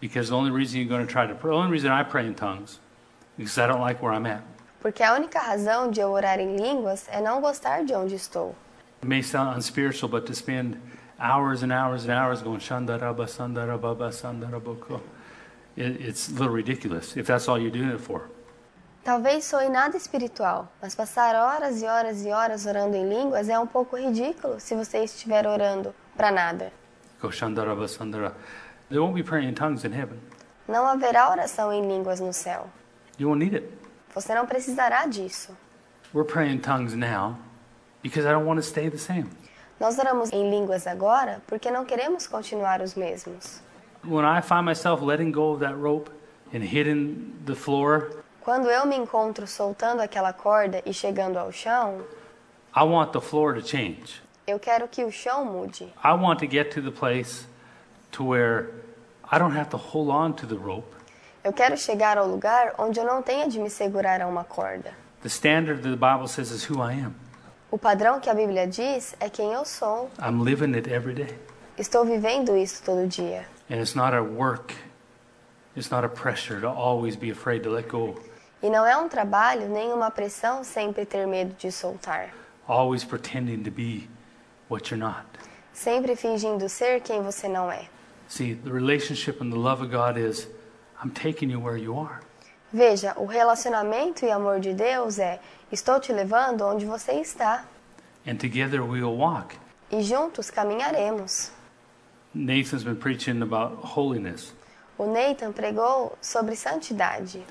because the only reason you're going to try to pray, the only reason I pray in tongues is because I don't like where I'm at. Porque a única razão de eu orar em línguas é não gostar de onde estou. It may sound unspiritual, but to spend hours and hours and hours going shandaraba sandarababa sandaraboko, it, it's a little ridiculous if that's all you're doing it for. Talvez soe nada espiritual, mas passar horas e horas e horas orando em línguas é um pouco ridículo se você estiver orando para nada. Go shandaraba sandara. There won't be praying in tongues in heaven. Não haverá oração em línguas no céu. You won't need it. Você não precisará disso. We're praying in tongues now because I don't want to stay the same. Nós oramos em línguas agora porque não queremos continuar os mesmos. When I find myself letting go of that rope and hitting the floor, Quando eu me encontro soltando aquela corda e chegando ao chão, I want the floor to change. Eu quero que o chão mude. I want to get to the place to where I don't have to hold on to the rope. Eu quero chegar ao lugar onde eu não tenha de me segurar a uma corda. The standard that the Bible says is who I am. O padrão que a Bíblia diz é quem eu sou. I'm living it every day. Estou vivendo isso todo dia. And it's not a work, it's not a pressure to always be afraid to let go, E não é um trabalho nem uma pressão sempre ter medo de soltar. always pretending to be what you're not. Sempre fingindo ser quem você não é. See, the relationship and the love of God is I'm taking you where you are. Veja, o relacionamento e amor de Deus é: estou te levando onde você está. And together we will walk. E juntos caminharemos. Nathan's been preaching about holiness. O Nathan pregou sobre santidade.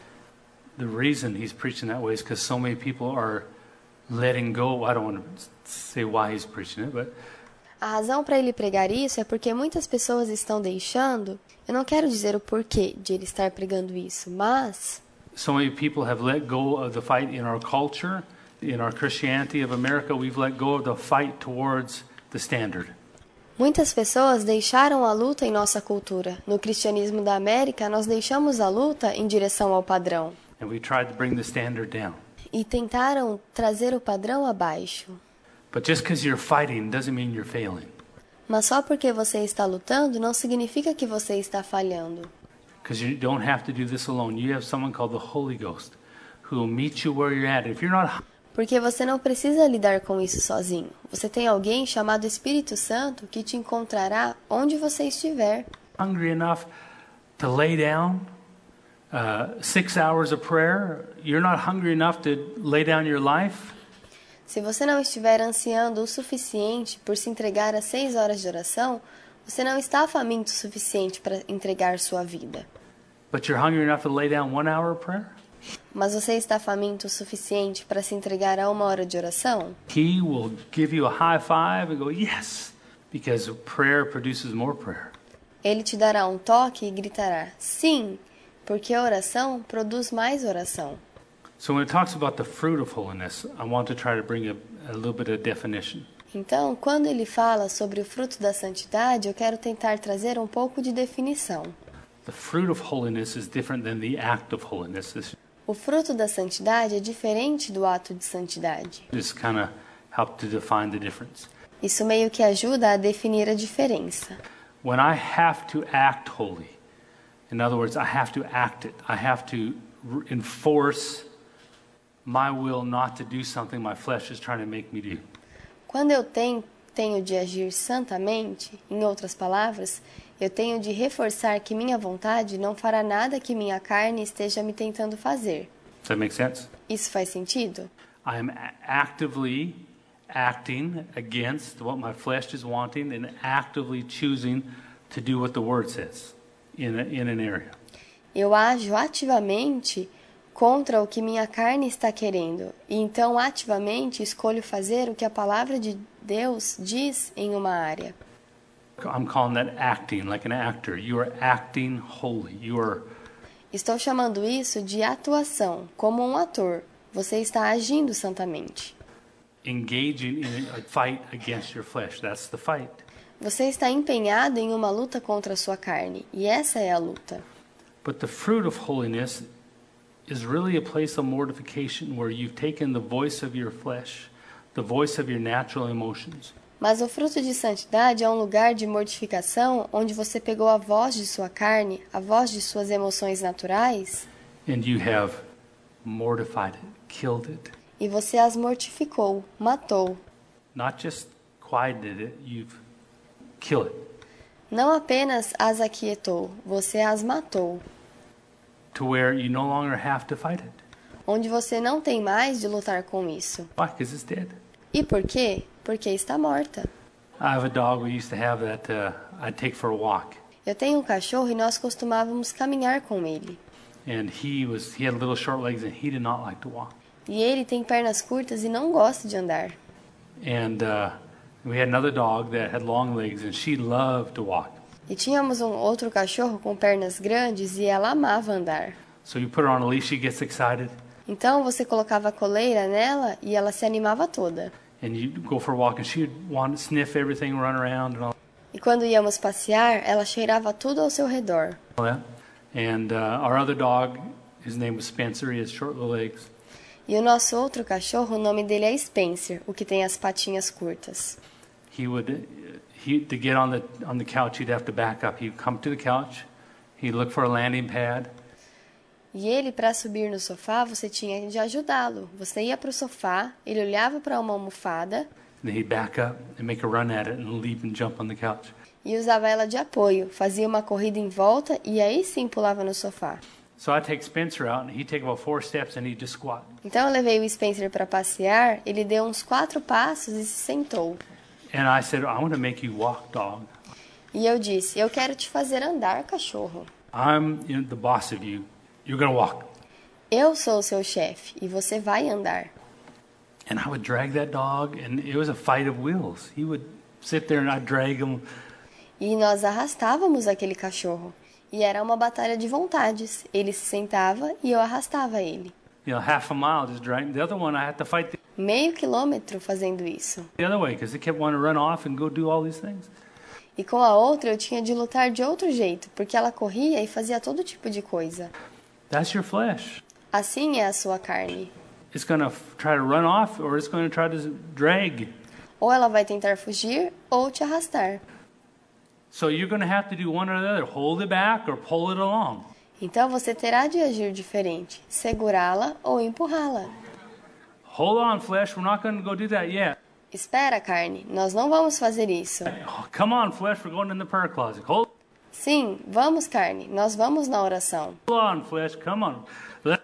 The reason he's preaching that way is because so many people are letting go. I don't want to say why he's preaching it, but A razão para ele pregar isso é porque muitas pessoas estão deixando. Eu não quero dizer o porquê de ele estar pregando isso, mas so many people have let go of the fight in our culture, in our Christianity of America. We've let go of the fight towards the standard. Muitas pessoas deixaram a luta em nossa cultura. No cristianismo da América, nós deixamos a luta em direção ao padrão and we tried to bring the standard down. E tentaram trazer o padrão abaixo. But just because you're fighting doesn't mean you're failing. Mas só porque você está lutando não significa que você está falhando. Because you don't have to do this alone. You have someone called the Holy Ghost who will meet you where you're at. If you're not Porque você não precisa lidar com isso sozinho. Você tem alguém chamado Espírito Santo que te encontrará onde você estiver. hungry enough to lay down uh, six hours of prayer, you're not hungry enough to lay down your life. Se você não estiver ansiando o suficiente por se entregar a seis horas de oração, você não está faminto o suficiente para entregar sua vida. But you're hungry enough to lay down one hour of prayer? Mas você está faminto o suficiente para se entregar a uma hora de oração? He will give you a high five and go, Yes, because prayer produces more prayer. Ele te dará um toque e gritará: Sim, porque a oração produz mais oração. So when it talks about the fruit of holiness, I want to try to bring a, a little bit of definition. Então, quando ele fala sobre o fruto da santidade, eu quero tentar trazer um pouco de definição. O fruto da santidade é diferente do ato de santidade. Isso meio que ajuda a definir a diferença. When I have to act holy, in other words, I have to act it, I have to enforce my will not to do something my flesh is trying to make me do. Quando eu tenho, tenho de agir santamente, em outras palavras, eu tenho de reforçar que minha vontade não fará nada que minha carne esteja me tentando fazer. Does that make sense? Isso faz sentido? I am actively acting against what my flesh is wanting and actively choosing to do what the word says in, a, in an area. Eu ajo ativamente contra o que minha carne está querendo, e então ativamente escolho fazer o que a palavra de Deus diz em uma área. I'm calling that acting, like an actor. You are acting holy. You are Estou chamando isso de atuação, como um ator. Você está agindo santamente. engaging in a fight against your flesh. That's the fight. Você está empenhado em uma luta contra a sua carne, e essa é a luta. But the fruit of holiness is really a place of mortification where you've taken the voice of your flesh, the voice of your natural emotions, Mas o fruto de santidade é um lugar de mortificação onde você pegou a voz de sua carne, a voz de suas emoções naturais, and you have mortified it, killed it. e você as mortificou, matou. Not just quieted it, you've killed it Não apenas as aquietou, você as matou, to where you no longer have to fight it. onde você não tem mais de lutar com isso. Why? Because it's dead. E por quê? Porque está morta. I have a dog we used to have that uh, I'd take for a walk. Eu tenho um cachorro e nós costumávamos caminhar com ele. And he was he had little short legs and he did not like to walk. E ele tem pernas curtas e não gosta de andar. And uh, we had another dog that had long legs, and she loved to walk. E tínhamos um outro cachorro com pernas grandes e ela amava andar. So you put her on a leash, she gets excited, Então você colocava a coleira nela e ela se animava toda. and you go for a walk, and she'd want to sniff everything, run around, and all E quando íamos passear, ela cheirava tudo ao seu redor. And uh, our other dog, his name was Spencer. He has short little legs, E o nosso outro cachorro, o nome dele é Spencer, o que tem as patinhas curtas. He would he to get on the on the couch, he'd have to back up. He'd come to the couch, he'd look for a landing pad, E ele, para subir no sofá, você tinha de ajudá-lo. Você ia para o sofá, ele olhava para uma almofada and then he'd back up and make a run at it and leap and jump on the couch. e usava ela de apoio, fazia uma corrida em volta e aí sim pulava no sofá. Então eu levei o Spencer para passear, ele deu uns quatro passos e se sentou. And I said, I want to make you walk, dog. E eu disse: Eu quero te fazer andar, cachorro. I'm you know, the boss of you. You're going to walk. Eu sou o seu chefe e você vai andar. And I would drag that dog, and it was a fight of wills. He would sit there, and I'd drag him. E nós arrastávamos aquele cachorro. E era uma batalha de vontades. Ele se sentava e eu arrastava ele. You know, half a mile just dragging. The other one, I had to fight the, Meio quilômetro fazendo isso. the other way because he kept wanting to run off and go do all these things. E com a outra eu tinha de lutar de outro jeito, porque ela corria e fazia todo tipo de coisa. That's your flesh. Assim é a sua carne. It's going to try to run off or it's going to try to drag. Ou ela vai tentar fugir ou te arrastar. So you're going to have to do one or the other hold it back or pull it along. Então você terá de agir diferente, segurá-la ou empurrá-la. Hold on, flesh. We're not going to go do that yet. Espera, carne, nós não vamos fazer isso. Oh, come on, flesh. We're going in the prayer closet. Hold Sim, vamos, carne, nós vamos na oração. on, flesh. Come on. Let,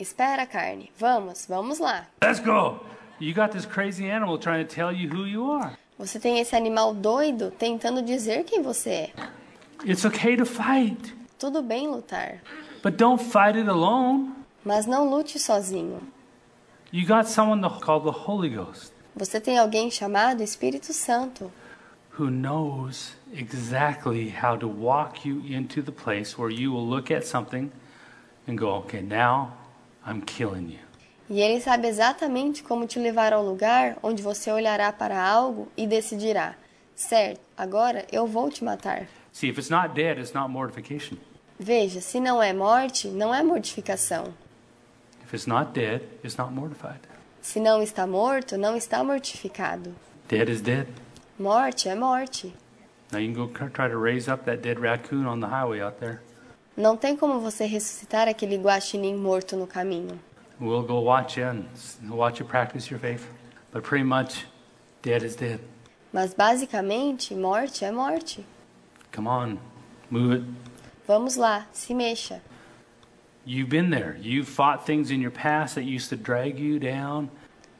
Espera, carne, vamos, vamos lá. let's go. You got this crazy animal trying to tell you who you are. Você tem esse animal doido tentando dizer quem você é. It's okay to fight, Tudo bem lutar, but don't fight it alone. mas não lute sozinho. You got someone to- called the Holy Ghost Você tem alguém chamado Espírito Santo, who knows exactly how to walk you into the place where you will look at something and go, okay, now I'm killing you. e ele sabe exatamente como te levar ao lugar onde você olhará para algo e decidirá: certo, agora eu vou te matar. See, if it's not dead, it's not mortification. Veja, se não é morte, não é mortificação. If it's not dead, it's not mortified. Se não está morto, não está mortificado. Dead is dead. Morte é morte. Now you can go try to raise up that dead raccoon on the highway out there. Não tem como você ressuscitar aquele guaxinim morto no caminho. We'll go watch you and watch you practice your faith. But pretty much, dead is dead. Mas basicamente, morte é morte. Come on, move it. Vamos lá, se mexa. You've been there. You've fought things in your past that used to drag you down.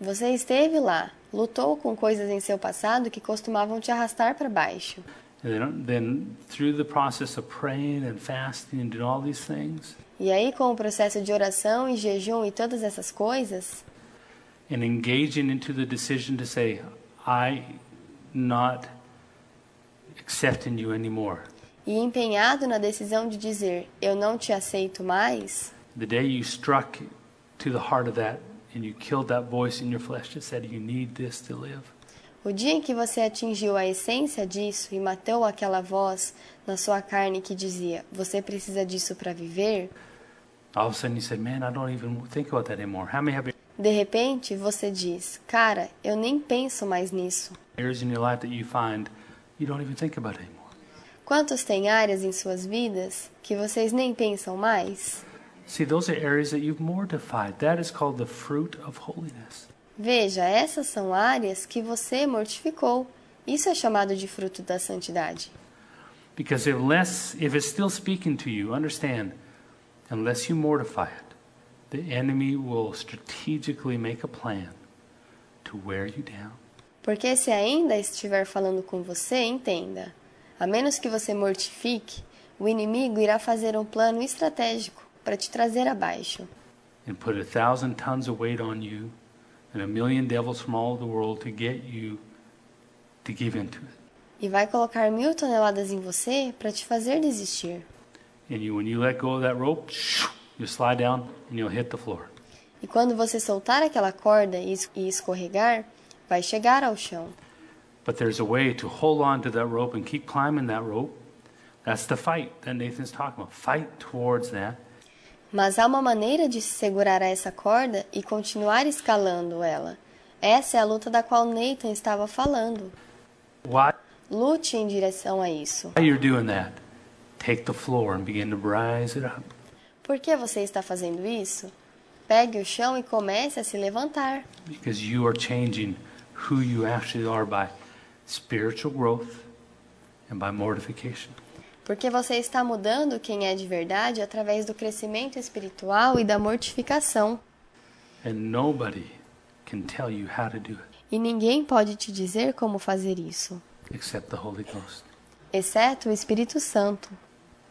Você esteve lá, lutou com coisas em seu passado que costumavam te arrastar para baixo. Then, then through the process of praying and fasting and doing all these things, E aí, com o processo de oração e jejum e todas essas coisas, and engaging into the decision to say, I not accepting you anymore. E empenhado na decisão de dizer eu não te aceito mais, The day you struck to the heart of that and you killed that voice in your flesh that said, You need this to live. o dia em que você atingiu a essência disso e matou aquela voz na sua carne que dizia você precisa disso para viver, All of a sudden you say, Man, I don't even think about that anymore. How many have de repente você diz: Cara, eu nem penso mais nisso. areas in your life that you find you don't even think about anymore? Quantos têm áreas em suas vidas que vocês nem pensam mais? See, those are areas that you've mortified. That is called the fruit of holiness. Veja, essas são áreas que você mortificou. Isso é chamado de fruto da santidade. Because unless, if it's still speaking to you, understand, unless you mortify it, the enemy will strategically make a plan to wear you down. Porque se ainda estiver falando com você, entenda. A menos que você mortifique, o inimigo irá fazer um plano estratégico para te trazer abaixo and put a thousand tons of weight on you and a million devils from all the world to get you to give into it. e vai colocar mil toneladas em você para te fazer desistir. And you, when you let go of that rope, you slide down and you'll hit the floor. E quando você soltar aquela corda e e escorregar, vai chegar ao chão. But there's a way to hold on to that rope and keep climbing that rope. That's the fight that Nathan's talking about. Fight towards that. Mas há uma maneira de se segurar a essa corda e continuar escalando ela. Essa é a luta da qual Nathan estava falando. Why Lute em direção a isso. you're doing that? Take the floor and begin to rise it up. Por que você está fazendo isso? Pegue o chão e comece a se levantar, Because you are changing who you actually are by spiritual growth and by mortification. porque você está mudando quem é de verdade através do crescimento espiritual e da mortificação. And nobody can tell you how to do it E ninguém pode te dizer como fazer isso, except the Holy Ghost. exceto o Espírito Santo.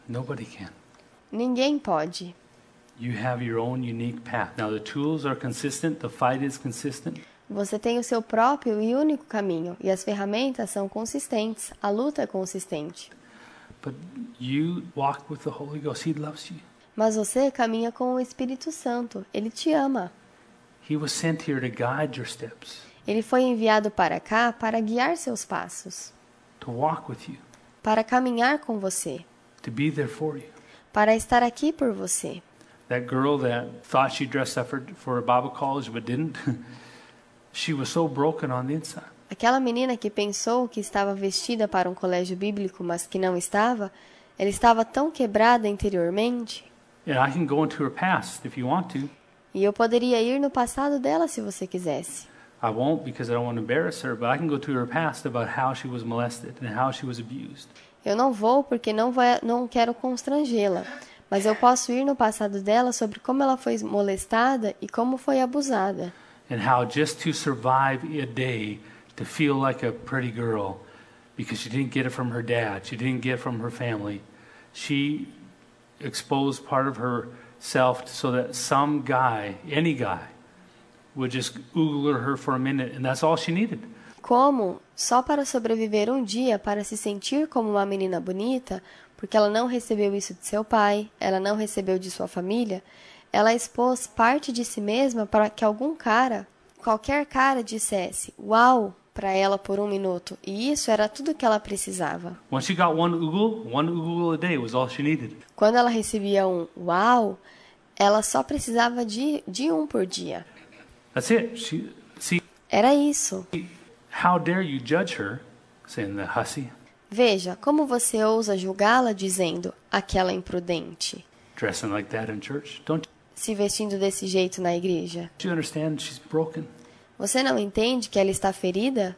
Nobody can. Ninguém pode. You have your own unique path. Now, the tools are consistent, the fight is consistent, Você tem o seu próprio e único caminho, e as ferramentas são consistentes, a luta é consistente. but you walk with the Holy Ghost. He loves you. Mas você caminha com o Espírito Santo, ele te ama. He was sent here to guide your steps, Ele foi enviado para cá para guiar seus passos, to walk with you. para caminhar com você, to be there for you. para estar aqui por você. That girl that thought she dressed up for, for a Bible college but didn't, she was so broken on the inside. Aquela menina que pensou que estava vestida para um colégio bíblico, mas que não estava, ela estava tão quebrada interiormente. And I can go into her past if you want to. E eu poderia ir no passado dela se você quisesse. I won't because I don't want to embarrass her, but I can go to her past about how she was molested and how she was abused. Eu não vou porque não, vai, não quero constrangê-la, mas eu posso ir no passado dela sobre como ela foi molestada e como foi abusada. And how just to survive a day, to feel like a pretty girl, because she didn't get it from her dad, she didn't get it from her family, she exposed part of herself so that some guy, any guy, would just oogle her for a minute, and that's all she needed. Como, só para sobreviver um dia, para se sentir como uma menina bonita, porque ela não recebeu isso de seu pai, ela não recebeu de sua família, ela expôs parte de si mesma para que algum cara, qualquer cara, dissesse uau para ela por um minuto. E isso era tudo que ela precisava. Oogle. Quando ela recebia um uau, ela só precisava de, de um por dia. That's it. She see Era isso. how dare you judge her, saying the hussy, Veja, como você ousa julgá-la dizendo aquela imprudente, dressing like that in church. Don't se vestindo desse jeito na igreja. Você não entende que ela está ferida?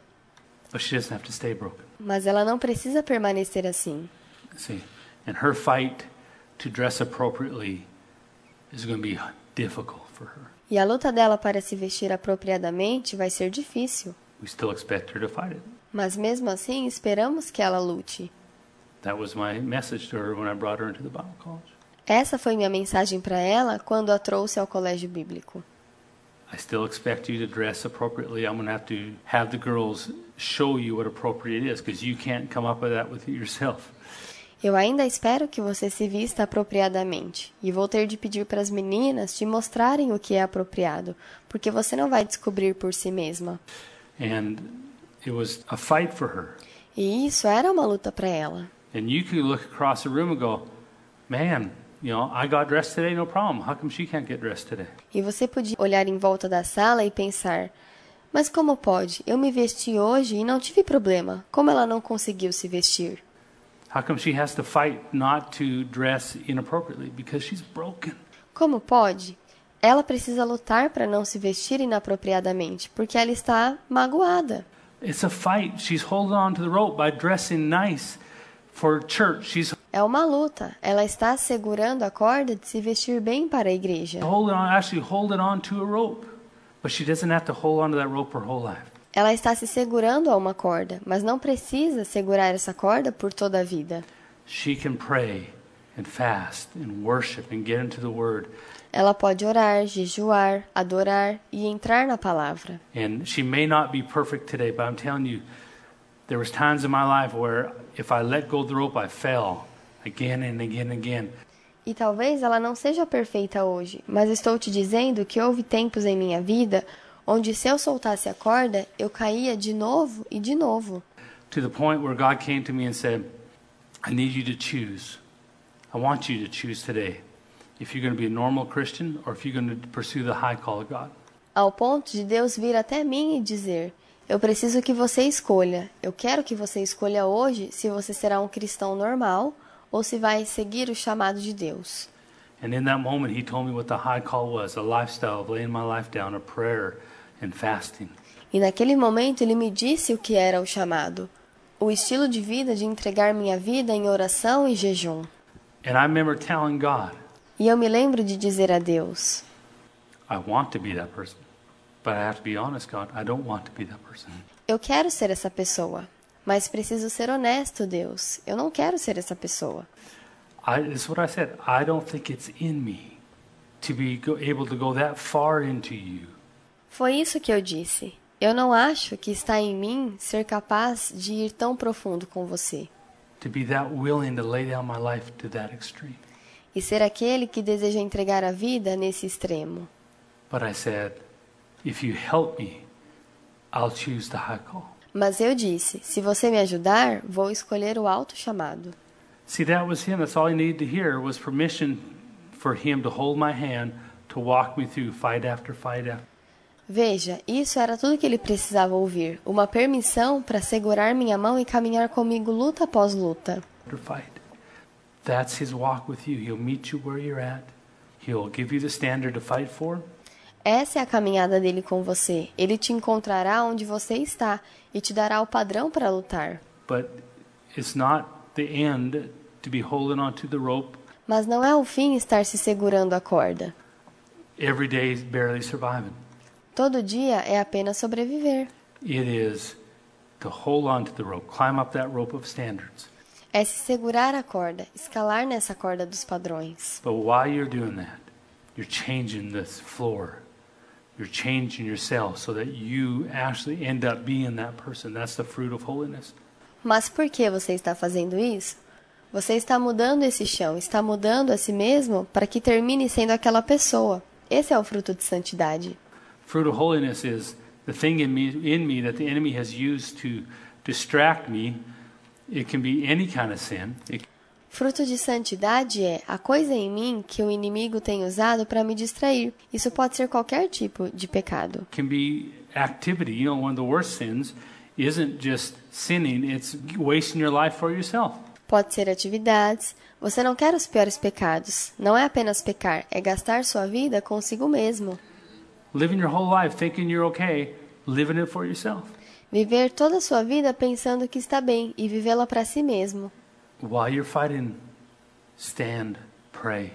Mas ela não precisa permanecer assim. See, and her fight to dress appropriately is going to be difficult for her. E a luta dela para se vestir apropriadamente vai ser difícil. We still expect her to fight it. Mas mesmo assim, esperamos que ela lute. That was my message to her when I brought her into the Bible college. Essa foi minha mensagem para ela quando a trouxe ao colégio bíblico. I still expect you to dress appropriately. I'm going to have to have the girls show you what appropriate is because you can't come up with that with yourself. Eu ainda espero que você se vista apropriadamente, e vou ter de pedir para as meninas te mostrarem o que é apropriado, porque você não vai descobrir por si mesma. And it was a fight for her. E isso era uma luta para ela. And you could look across the room and go, man, you know, I got dressed today, no problem. How come she can't get dressed today? E você podia olhar em volta da sala e pensar: mas como pode? Eu me vesti hoje e não tive problema. Como ela não conseguiu se vestir? How come she has to fight not to dress inappropriately? Because she's broken. Como pode? Ela precisa lutar para não se vestir inapropriadamente, porque ela está magoada. It's a fight. She's holding on to the rope by dressing nice for church. She's É uma luta. Ela está segurando a corda de se vestir bem para a igreja. holding on, actually holding on to a rope. But she doesn't have to hold on to that rope her whole life. Ela está se segurando a uma corda, mas não precisa segurar essa corda por toda a vida. She can pray and fast and worship and get into the Word. Ela pode orar, jejuar, adorar e entrar na palavra. And she may not be perfect today, but I'm telling you, there was times in my life where if I let go of the rope, I fell again and again again. E talvez ela não seja perfeita hoje, mas estou te dizendo que houve tempos em minha vida onde se eu soltasse a corda, eu caía de novo e de novo. To the point where God came to me and said, I need you to choose. I want you to choose today if you're going to be a normal Christian or if you're going to pursue the high call of God. Ao ponto de Deus vir até mim e dizer: Eu preciso que você escolha. Eu quero que você escolha hoje se você será um cristão normal ou se vai seguir o chamado de Deus. And in that moment, he told me what the high call was a lifestyle of laying my life down, a prayer and fasting. E naquele momento ele me disse o que era o chamado: o estilo de vida de entregar minha vida em oração e jejum. And I remember telling God, E eu me lembro de dizer a Deus: I want to be that person. But I have to be honest, God, I don't want to be that person. Eu quero ser essa pessoa, mas preciso ser honesto, Deus. Eu não quero ser essa pessoa. I, what I said. I don't think it's in me to be able to go that far into you. Foi isso que eu disse. Eu não acho que está em mim ser capaz de ir tão profundo com você to be that willing to lay down my life to that extreme. e ser aquele que deseja entregar a vida nesse extremo. But I said, if you help me, I'll choose the high call. Mas eu disse: Se você me ajudar, vou escolher o alto chamado. See, that was him. That's all he needed to hear was permission for him to hold my hand to walk me through fight after fight after. Veja, isso era tudo que ele precisava ouvir: uma permissão para segurar minha mão e caminhar comigo luta após luta. after fight. That's his walk with you. He'll meet you where you're at. He'll give you the standard to fight for. Essa é a caminhada dele com você. Ele te encontrará onde você está e te dará o padrão para lutar. But it's not the end to be holding onto the rope Mas não é o fim estar se segurando a corda. every day, barely surviving. Todo dia é apenas sobreviver. It is to hold on to the rope, climb up that rope of standards. É se segurar a corda, escalar nessa corda dos padrões. But while you're doing that, you're changing this floor. You're changing yourself so that you actually end up being that person. That's the fruit of holiness. Mas por que você está fazendo isso? Você está mudando esse chão, está mudando a si mesmo para que termine sendo aquela pessoa. Esse é o fruto de santidade. Fruit of holiness is the thing in me, in me that the enemy has used to distract me. It can be any kind of sin. It Fruto de santidade é a coisa em mim que o inimigo tem usado para me distrair. Isso pode ser qualquer tipo de pecado. can be activity. You know, one of the worst sins isn't just sinning, it's wasting your life for yourself. Pode ser atividades. Você não quer os piores pecados. Não é apenas pecar, é gastar sua vida consigo mesmo. Living your whole life thinking you're okay, living it for yourself. Viver toda a sua vida pensando que está bem e vivê-la para si mesmo. While you're fighting, stand, pray,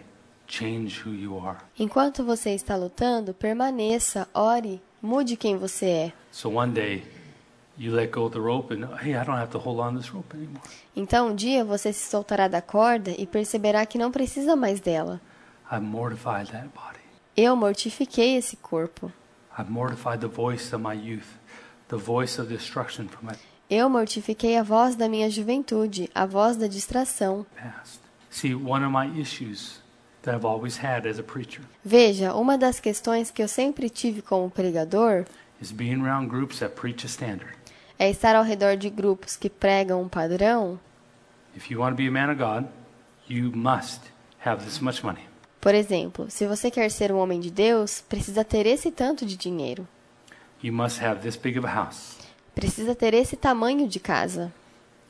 change who you are. Enquanto você está lutando, permaneça, ore, mude quem você é. So one day, you let go of the rope and, hey, I don't have to hold on this rope anymore. Então um dia você se soltará da corda e perceberá que não precisa mais dela. I've mortified that body. Eu mortifiquei esse corpo. I've mortified the voice of my youth, the voice of destruction from my Eu mortifiquei a voz da minha juventude, a voz da distração. past. See, one of my issues that I've always had as a preacher Veja, uma das questões que eu sempre tive como pregador is being around groups that preach a standard. é estar ao redor de grupos que pregam um padrão. If you want to be a man of God, you must have this much money. Por exemplo, se você quer ser um homem de Deus, precisa ter esse tanto de dinheiro, You must have this big of a house. Precisa ter esse tamanho de casa,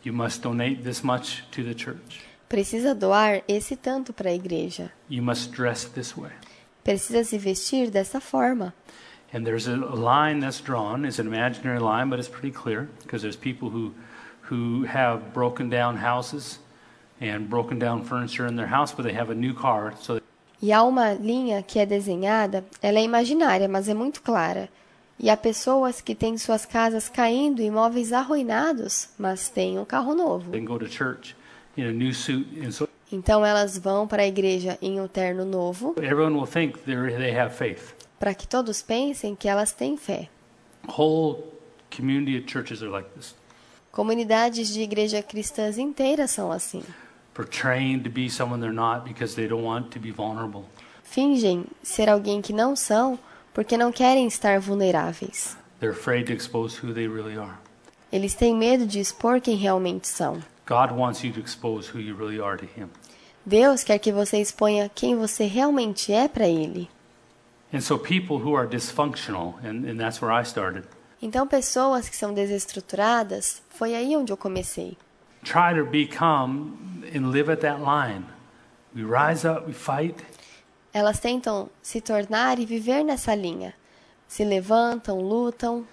You must donate this much to the church. precisa doar esse tanto para a igreja, You must dress this way. precisa se vestir dessa forma. And there's a line that's drawn. It's an imaginary line, but it's pretty clear because there's people who, who have broken down houses and broken down furniture in their house, but they have a new car. So E há uma linha que é desenhada, ela é imaginária, mas é muito clara. E há pessoas que têm suas casas caindo imóveis arruinados, mas têm um carro novo. Então elas vão para a igreja em um terno novo, para que todos pensem que elas têm fé. Comunidades de igreja cristãs inteiras são assim. Fingem ser alguém que não são porque não querem estar vulneráveis. They're afraid to expose who they really are. Eles têm medo de expor quem realmente são. God wants you to expose who you really are to Him. Deus quer que você exponha quem você realmente é para Ele. And so, people who are dysfunctional, and, and that's where I started, Então, pessoas que são desestruturadas, foi aí onde eu comecei. try to become and live at that line. We rise up, we fight, Elas tentam se tornar e viver nessa linha. Se levantam, lutam.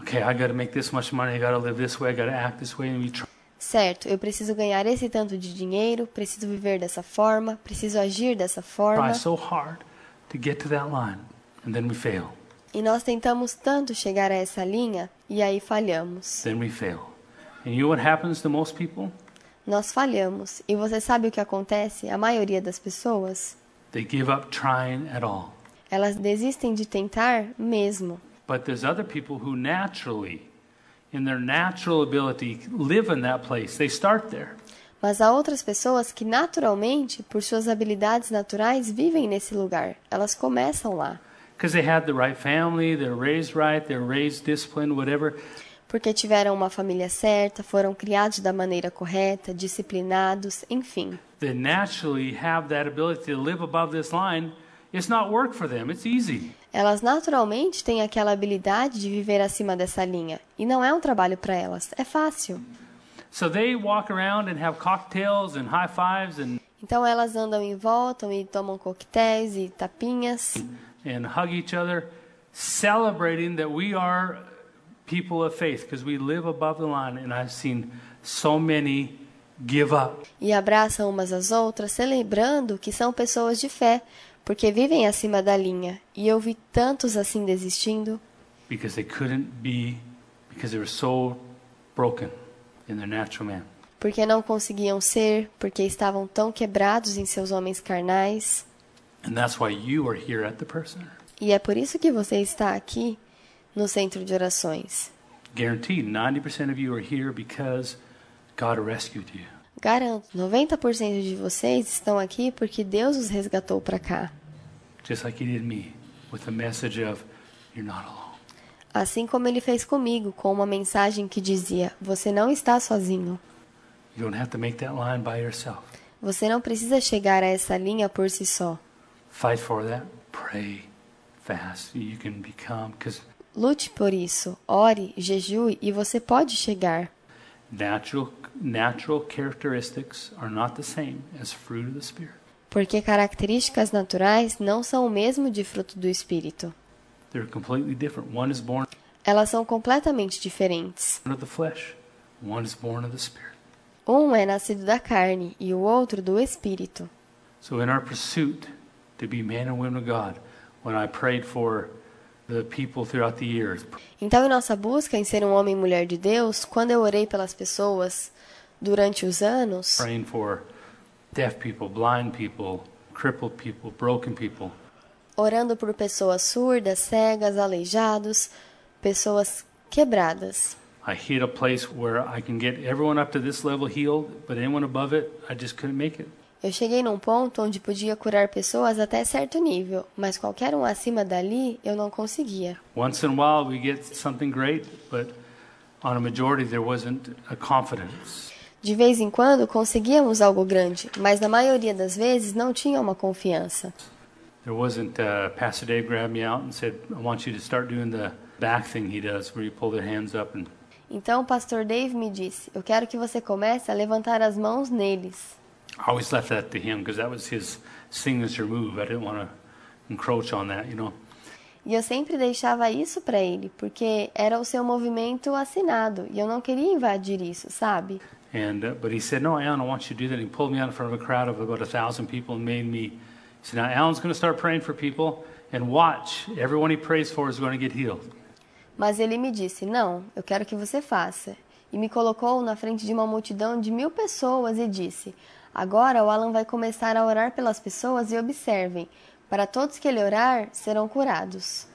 okay, I got to make this much money, I got to live this way, I got to act this way, and we try. Certo, eu preciso ganhar esse tanto de dinheiro, preciso viver dessa forma, preciso agir dessa try forma. so hard to get to that line, and then we fail. E nós tentamos tanto chegar a essa linha e aí falhamos. Then we fail. And you know what happens to most people? Nós falhamos. E você sabe o que acontece? A maioria das pessoas, They give up trying at all. elas desistem de tentar mesmo. But there's other people who naturally, in their natural ability, live in that place. They start there. Mas há outras pessoas que naturalmente, por suas habilidades naturais, vivem nesse lugar. Elas começam lá. Because they had the right family, they're raised right, they're raised disciplined, whatever. porque tiveram uma família certa, foram criados da maneira correta, disciplinados, enfim. They naturally have that ability to live above this line. It's not work for them, it's easy. Elas naturalmente têm aquela habilidade de viver acima dessa linha, e não é um trabalho para elas, é fácil. So they walk around and have cocktails and high fives and, Então elas andam em volta e tomam coquetéis e tapinhas and hug each other, celebrating that we are people of faith because we live above the line. And I've seen so many give up. e abraçam umas às outras, celebrando que são pessoas de fé, porque vivem acima da linha. E eu vi tantos assim desistindo, because they couldn't be, because they were so broken in their natural man. porque não conseguiam ser, porque estavam tão quebrados em seus homens carnais. And that's why you are here at the person. E é por isso que você está aqui no centro de orações. Guaranteed, 90% of you are here because God rescued you. Garanto, 90% de vocês estão aqui porque Deus os resgatou para cá. Just like He did me with the message of, you're not alone. Assim como ele fez comigo, com uma mensagem que dizia: Você não está sozinho. You don't have to make that line by yourself. Você não precisa chegar a essa linha por si só. Fight for that. Pray fast. You can become, because Lute por isso, ore, jejue e você pode chegar. natural, natural characteristics are not the same as fruit of the Spirit. Porque características naturais não são o mesmo de fruto do espírito. They're completely different. One is born Elas são completamente diferentes. of the flesh, one is born of the Spirit. Um é nascido da carne e o outro do espírito. So, in our pursuit to be men and women of God, when I prayed for the people throughout the years, Então, em nossa busca em ser um homem e mulher de Deus, quando eu orei pelas pessoas durante os anos, praying for deaf people, blind people, crippled people, broken people, orando por pessoas surdas, cegas, aleijados, pessoas quebradas. I hit a place where I can get everyone up to this level healed, but anyone above it, I just couldn't make it. Eu cheguei num ponto onde podia curar pessoas até certo nível, mas qualquer um acima dali eu não conseguia. Once in a while, we get something great, but on a majority, there wasn't a confidence. De vez em quando conseguíamos algo grande, mas na maioria das vezes não tinha uma confiança. There wasn't, uh, Pastor Dave grabbed me out and said, I want you to start doing the back thing he does, where you pull their hands up and Então o pastor Dave me disse: Eu quero que você comece a levantar as mãos neles. I always left that to him because that was his signature move. I didn't want to encroach on that, you know. E eu sempre deixava isso para ele, porque era o seu movimento assinado, e eu não queria invadir isso, sabe? And uh, but he said, "No, Alan, I want you to do that." And he pulled me out in front of a crowd of about a thousand people and made me. He said, "Now Alan's going to start praying for people, and watch. Everyone he prays for is going to get healed." Mas ele me disse: Não, eu quero que você faça. E me colocou na frente de uma multidão de mil pessoas e disse: Agora o Alan vai começar a orar pelas pessoas e observem: para todos que ele orar, serão curados.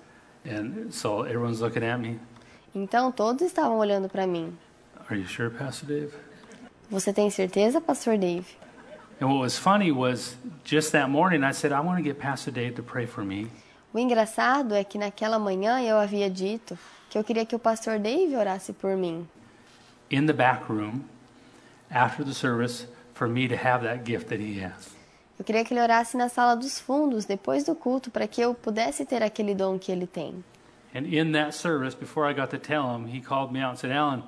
And so everyone's looking at me. Então todos estavam olhando para mim. Are you sure, Pastor Dave? Você tem certeza, Pastor Dave? And what was funny was just that morning I said, "I want to get Pastor Dave to pray for me." O engraçado é que naquela manhã eu havia dito que eu queria que o pastor Dave orasse por mim. in the back room after the service for me to have that gift that he has. Eu queria que ele orasse na sala dos fundos depois do culto para que eu pudesse ter aquele dom que ele tem. And in that service, before I got to tell him, he called me out and said, Alan,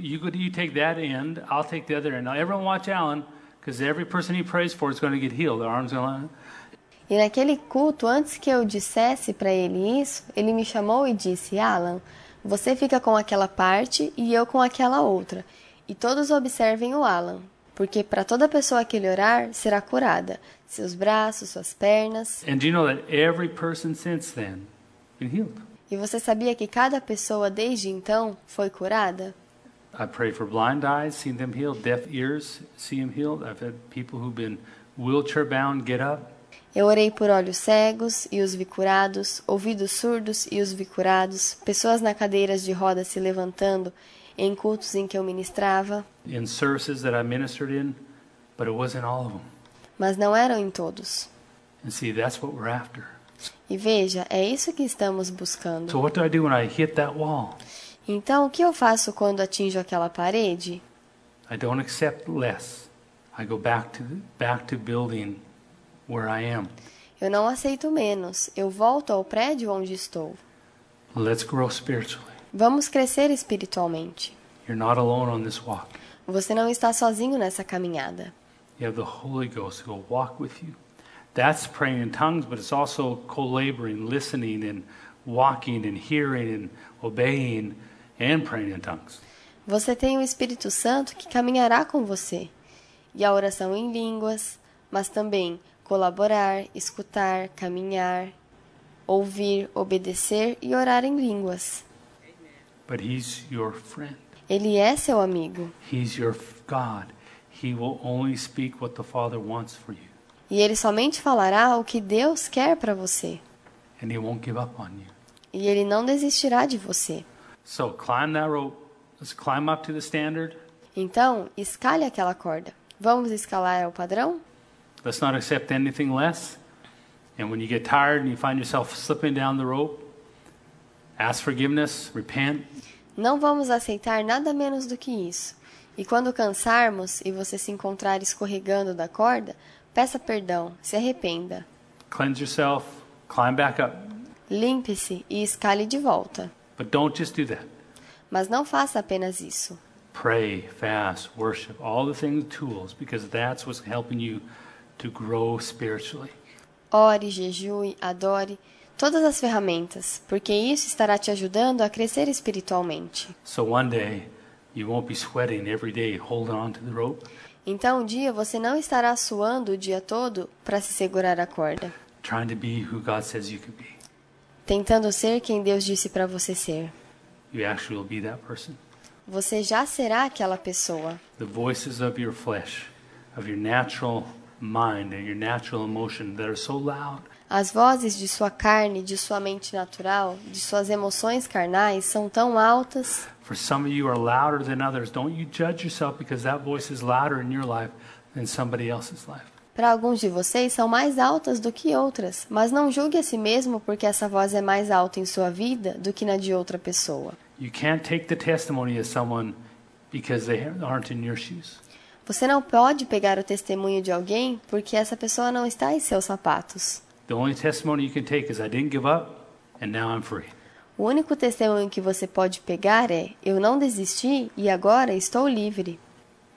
you, go, you take that end, I'll take the other end. Now, everyone watch Alan, because every person he prays for is going to get healed. Their arm's going to. E naquele culto, antes que eu dissesse para ele isso, ele me chamou e disse: Alan, você fica com aquela parte e eu com aquela outra. E todos observem o Alan, porque para toda pessoa que ele orar, será curada. Seus braços, suas pernas. And you know that every person since then been healed? E você sabia que cada pessoa desde então foi curada? I prayed for blind eyes, seen them healed, deaf ears, see them healed. I've had people who've been wheelchair bound get up. Eu orei por olhos cegos e os vi curados, ouvidos surdos e os vi curados, pessoas na cadeiras de rodas se levantando em cultos em que eu ministrava, in services that I ministered in, but it wasn't all of them. mas não eram em todos. And see, that's what we're after. E veja, é isso que estamos buscando. So what do I do when I hit that wall? Então, o que eu faço quando atinjo aquela parede? I don't accept less. I go back to back to building where I am. Eu não aceito menos. Eu volto ao prédio onde estou. Let's grow spiritually. Vamos crescer espiritualmente. You're not alone on this walk. Você não está sozinho nessa caminhada. You have the Holy Ghost who will walk with you. That's praying in tongues, but it's also co-laboring, listening and walking and hearing and obeying and praying in tongues. Você tem o Espírito Santo que caminhará com você. E a oração em línguas, mas também colaborar, escutar, caminhar, ouvir, obedecer e orar em línguas. But he's your friend. Ele é seu amigo. He's your God. He will only speak what the Father wants for you. E ele somente falará o que Deus quer para você. And he won't give up on you. E ele não desistirá de você. So climb that rope. Let's climb up to the standard. Então, escale aquela corda. Vamos escalar o padrão? Let's not accept anything less. And when you get tired and you find yourself slipping down the rope, ask forgiveness, repent, Não vamos aceitar nada menos do que isso. E quando cansarmos e você se encontrar escorregando da corda, peça perdão, se arrependa. cleanse yourself, climb back up. Limpe-se e escale de volta. But don't just do that. Mas não faça apenas isso. Pray, fast, worship, all the things, tools, because that's what's helping you to grow spiritually. Ore, jejue, adore, todas as ferramentas, porque isso estará te ajudando a crescer espiritualmente. So one day, you won't be sweating every day holding on to the rope, Então um dia você não estará suando o dia todo para se segurar a corda, trying to be who God says you can be. Tentando ser quem Deus disse para você ser. You actually will be that person. Você já será aquela pessoa. The voices of your flesh, of your natural mind and your natural emotion that are so loud, As vozes de sua carne, de sua mente natural, de suas emoções carnais são tão altas. For some of you are louder than others. Don't you judge yourself because that voice is louder in your life than somebody else's life. Para alguns de vocês são mais altas do que outras, mas não julgue a si mesmo porque essa voz é mais alta em sua vida do que na de outra pessoa. Você não pode pegar o testemunho de alguém porque essa pessoa não está em seus sapatos. O único testemunho que você pode pegar é: eu não desisti e agora estou livre.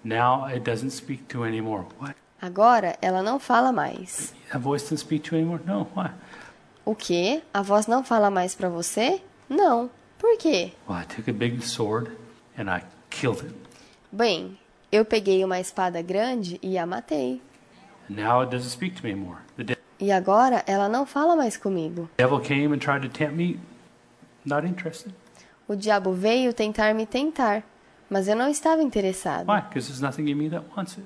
Now it doesn't speak to anymore. What? Agora ela não fala mais. Voice doesn't speak to anymore? No. Why? O quê? A voz não fala mais para você? Não. Por quê? Well, I took a big sword and I killed it. Bem, eu peguei uma espada grande e a matei. And now it doesn't speak to me anymore. The E agora ela não fala mais comigo. devil came and tried to tempt me. Not interested. O diabo veio tentar me tentar, mas eu não estava interessado. Why? Because there's nothing in me that wants it.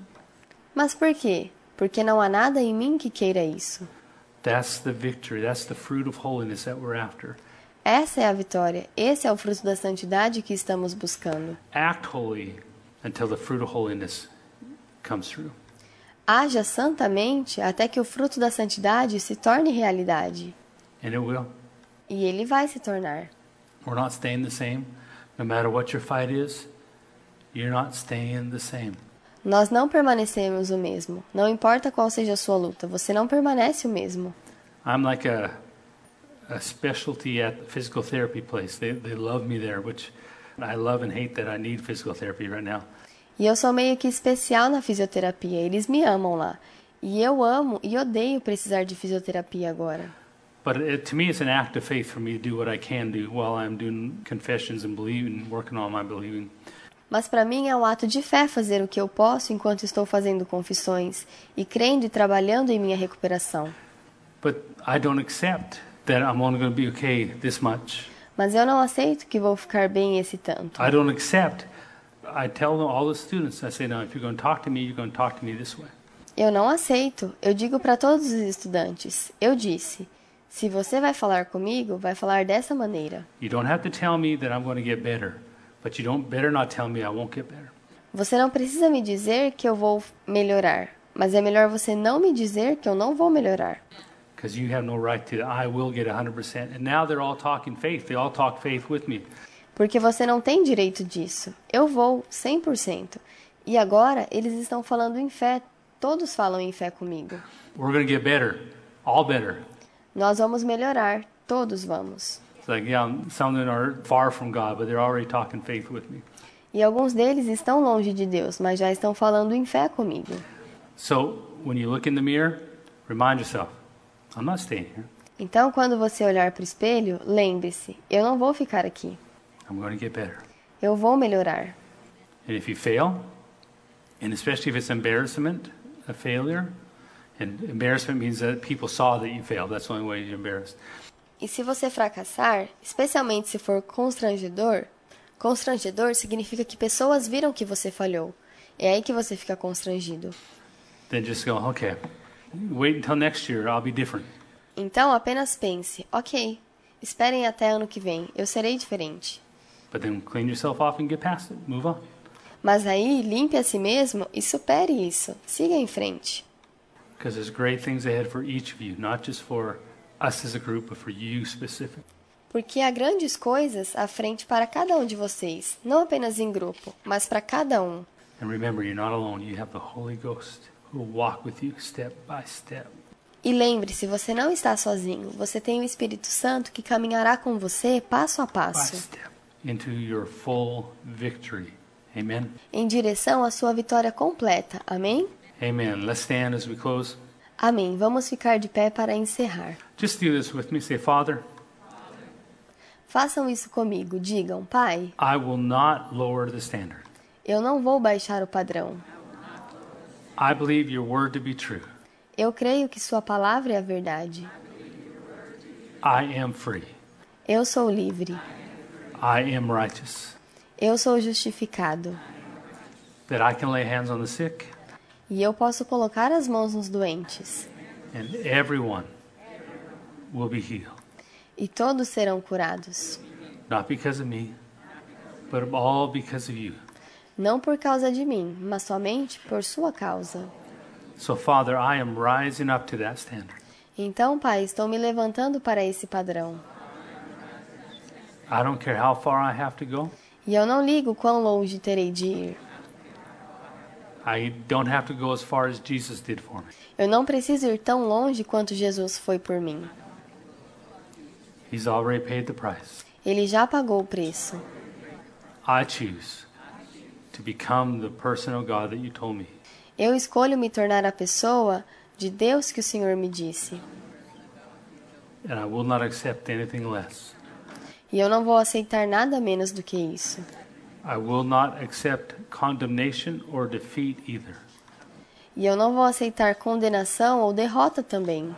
Mas por quê? Porque não há nada em mim que queira isso. That's the victory. That's the fruit of holiness that we're after. Essa é a vitória. Esse é o fruto da santidade que estamos buscando. Act holy until the fruit of holiness comes through. Haja santamente até que o fruto da santidade se torne realidade. And it will. E ele vai se tornar. We're not staying the same. No matter what your fight is, you're not staying the same. Nós não permanecemos o mesmo. Não importa qual seja a sua luta, você não permanece o mesmo. I'm like a, a specialty at the physical therapy place. They, they love me there, which I love and hate that I need physical therapy right now. E eu sou meio que especial na fisioterapia. Eles me amam lá. E eu amo e odeio precisar de fisioterapia agora. But it, to me, it's an act of faith for me to do what I can do while I'm doing confessions and believing, working on my believing. Mas para mim é um ato de fé fazer o que eu posso enquanto estou fazendo confissões e crendo e trabalhando em minha recuperação. But I don't accept that I'm only going to be okay this much. Mas eu não aceito que vou ficar bem esse tanto. I don't accept. I tell them, all the students, I say, no, if you're going to talk to me, you're going to talk to me this way. Eu não aceito. Eu digo para todos os estudantes. Eu disse: se você vai falar comigo, vai falar dessa maneira. You don't have to tell me that I'm going to get better, but you don't better not tell me I won't get better. Você não precisa me dizer que eu vou melhorar, mas é melhor você não me dizer que eu não vou melhorar. Because you have no right to, I will get 100%. And now they're all talking faith. They all talk faith with me. Porque você não tem direito disso. Eu vou, 100%. E agora eles estão falando em fé. Todos falam em fé comigo. We're get better, all better. Nós vamos melhorar. Todos vamos. It's like, yeah, some of them are far from God, but they're already talking faith with me. E alguns deles estão longe de Deus, mas já estão falando em fé comigo. So when you look in the mirror, remind yourself, I'm not staying here. Então, quando você olhar para o espelho, lembre-se: eu não vou ficar aqui. I'm going to get better. Eu vou melhorar. And if you fail, and especially if it's embarrassment, a failure, and embarrassment means that people saw that you failed. That's the only way you're embarrassed. E se você fracassar, especialmente se for constrangedor, constrangedor significa que pessoas viram que você falhou. É aí que você fica constrangido. Then just go, okay, wait until next year, I'll be different. Então apenas pense: ok, esperem até ano que vem, eu serei diferente. But then clean yourself off and get past it. Move on. Mas aí limpe a si mesmo e supere isso. Siga em frente. Because there's great things ahead for each of you, not just for us as a group, but for you specific. Porque há grandes coisas à frente para cada um de vocês, não apenas em grupo, mas para cada um. And remember, you're not alone. You have the Holy Ghost who will walk with you step by step. E lembre-se, você não está sozinho. Você tem o Espírito Santo que caminhará com você passo a passo, step into your full victory. Amen. em direção à sua vitória completa. Amém? Amen. Let's stand as we close. Amém. Vamos ficar de pé para encerrar. Just do this with me. Say, Father, Façam isso comigo. Digam, Pai, I will not lower the standard. eu não vou baixar o padrão. I believe your word to be true. Eu creio que Sua palavra é a verdade. I am free. Eu sou livre. I am righteous. Eu sou justificado. That I can lay hands on the sick E eu posso colocar as mãos nos doentes. E todos serão curados. Me. Não por causa de mim, mas somente por Sua causa. So, Father, I am rising up to that standard. Então, Pai, estou me levantando para esse padrão. I don't care how far I have to go. E eu não ligo quão longe terei de ir. Eu não preciso ir tão longe quanto Jesus foi por mim. He's already paid the price. Ele já pagou o preço. I choose to become the person of God that you told me. Eu escolho me tornar a pessoa de Deus que o Senhor me disse. And I will not accept anything less. E eu não vou aceitar nada menos do que isso. I will not accept condemnation or defeat either. E eu não vou aceitar condenação ou derrota também.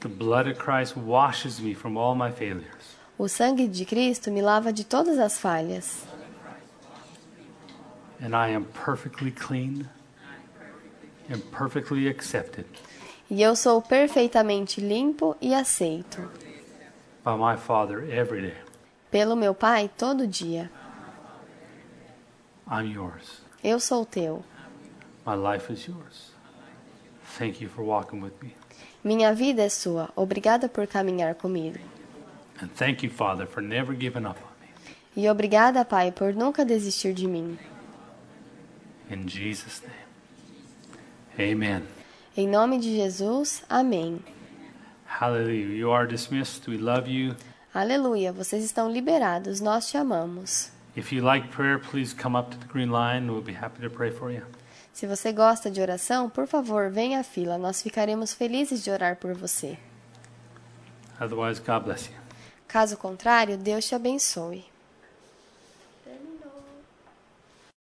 The blood of Christ washes me from all my failures. O sangue de Cristo me lava de todas as falhas. And I am perfectly clean and perfectly accepted E eu sou perfeitamente limpo e aceito. by my Father every day. Pelo meu Pai todo dia. I'm yours. Eu sou teu. My life is yours. Thank you for walking with me. Minha vida é sua. Obrigada por caminhar comigo. And thank you, Father, for never giving up on me. E obrigada, Pai, por nunca desistir de mim. In Jesus' name. Amen. Em nome de Jesus, amém. Hallelujah. You are dismissed. We love you. Aleluia, vocês estão liberados, nós te amamos. Se você gosta de oração, por favor, venha à fila, nós ficaremos felizes de orar por você. Caso contrário, Deus te abençoe.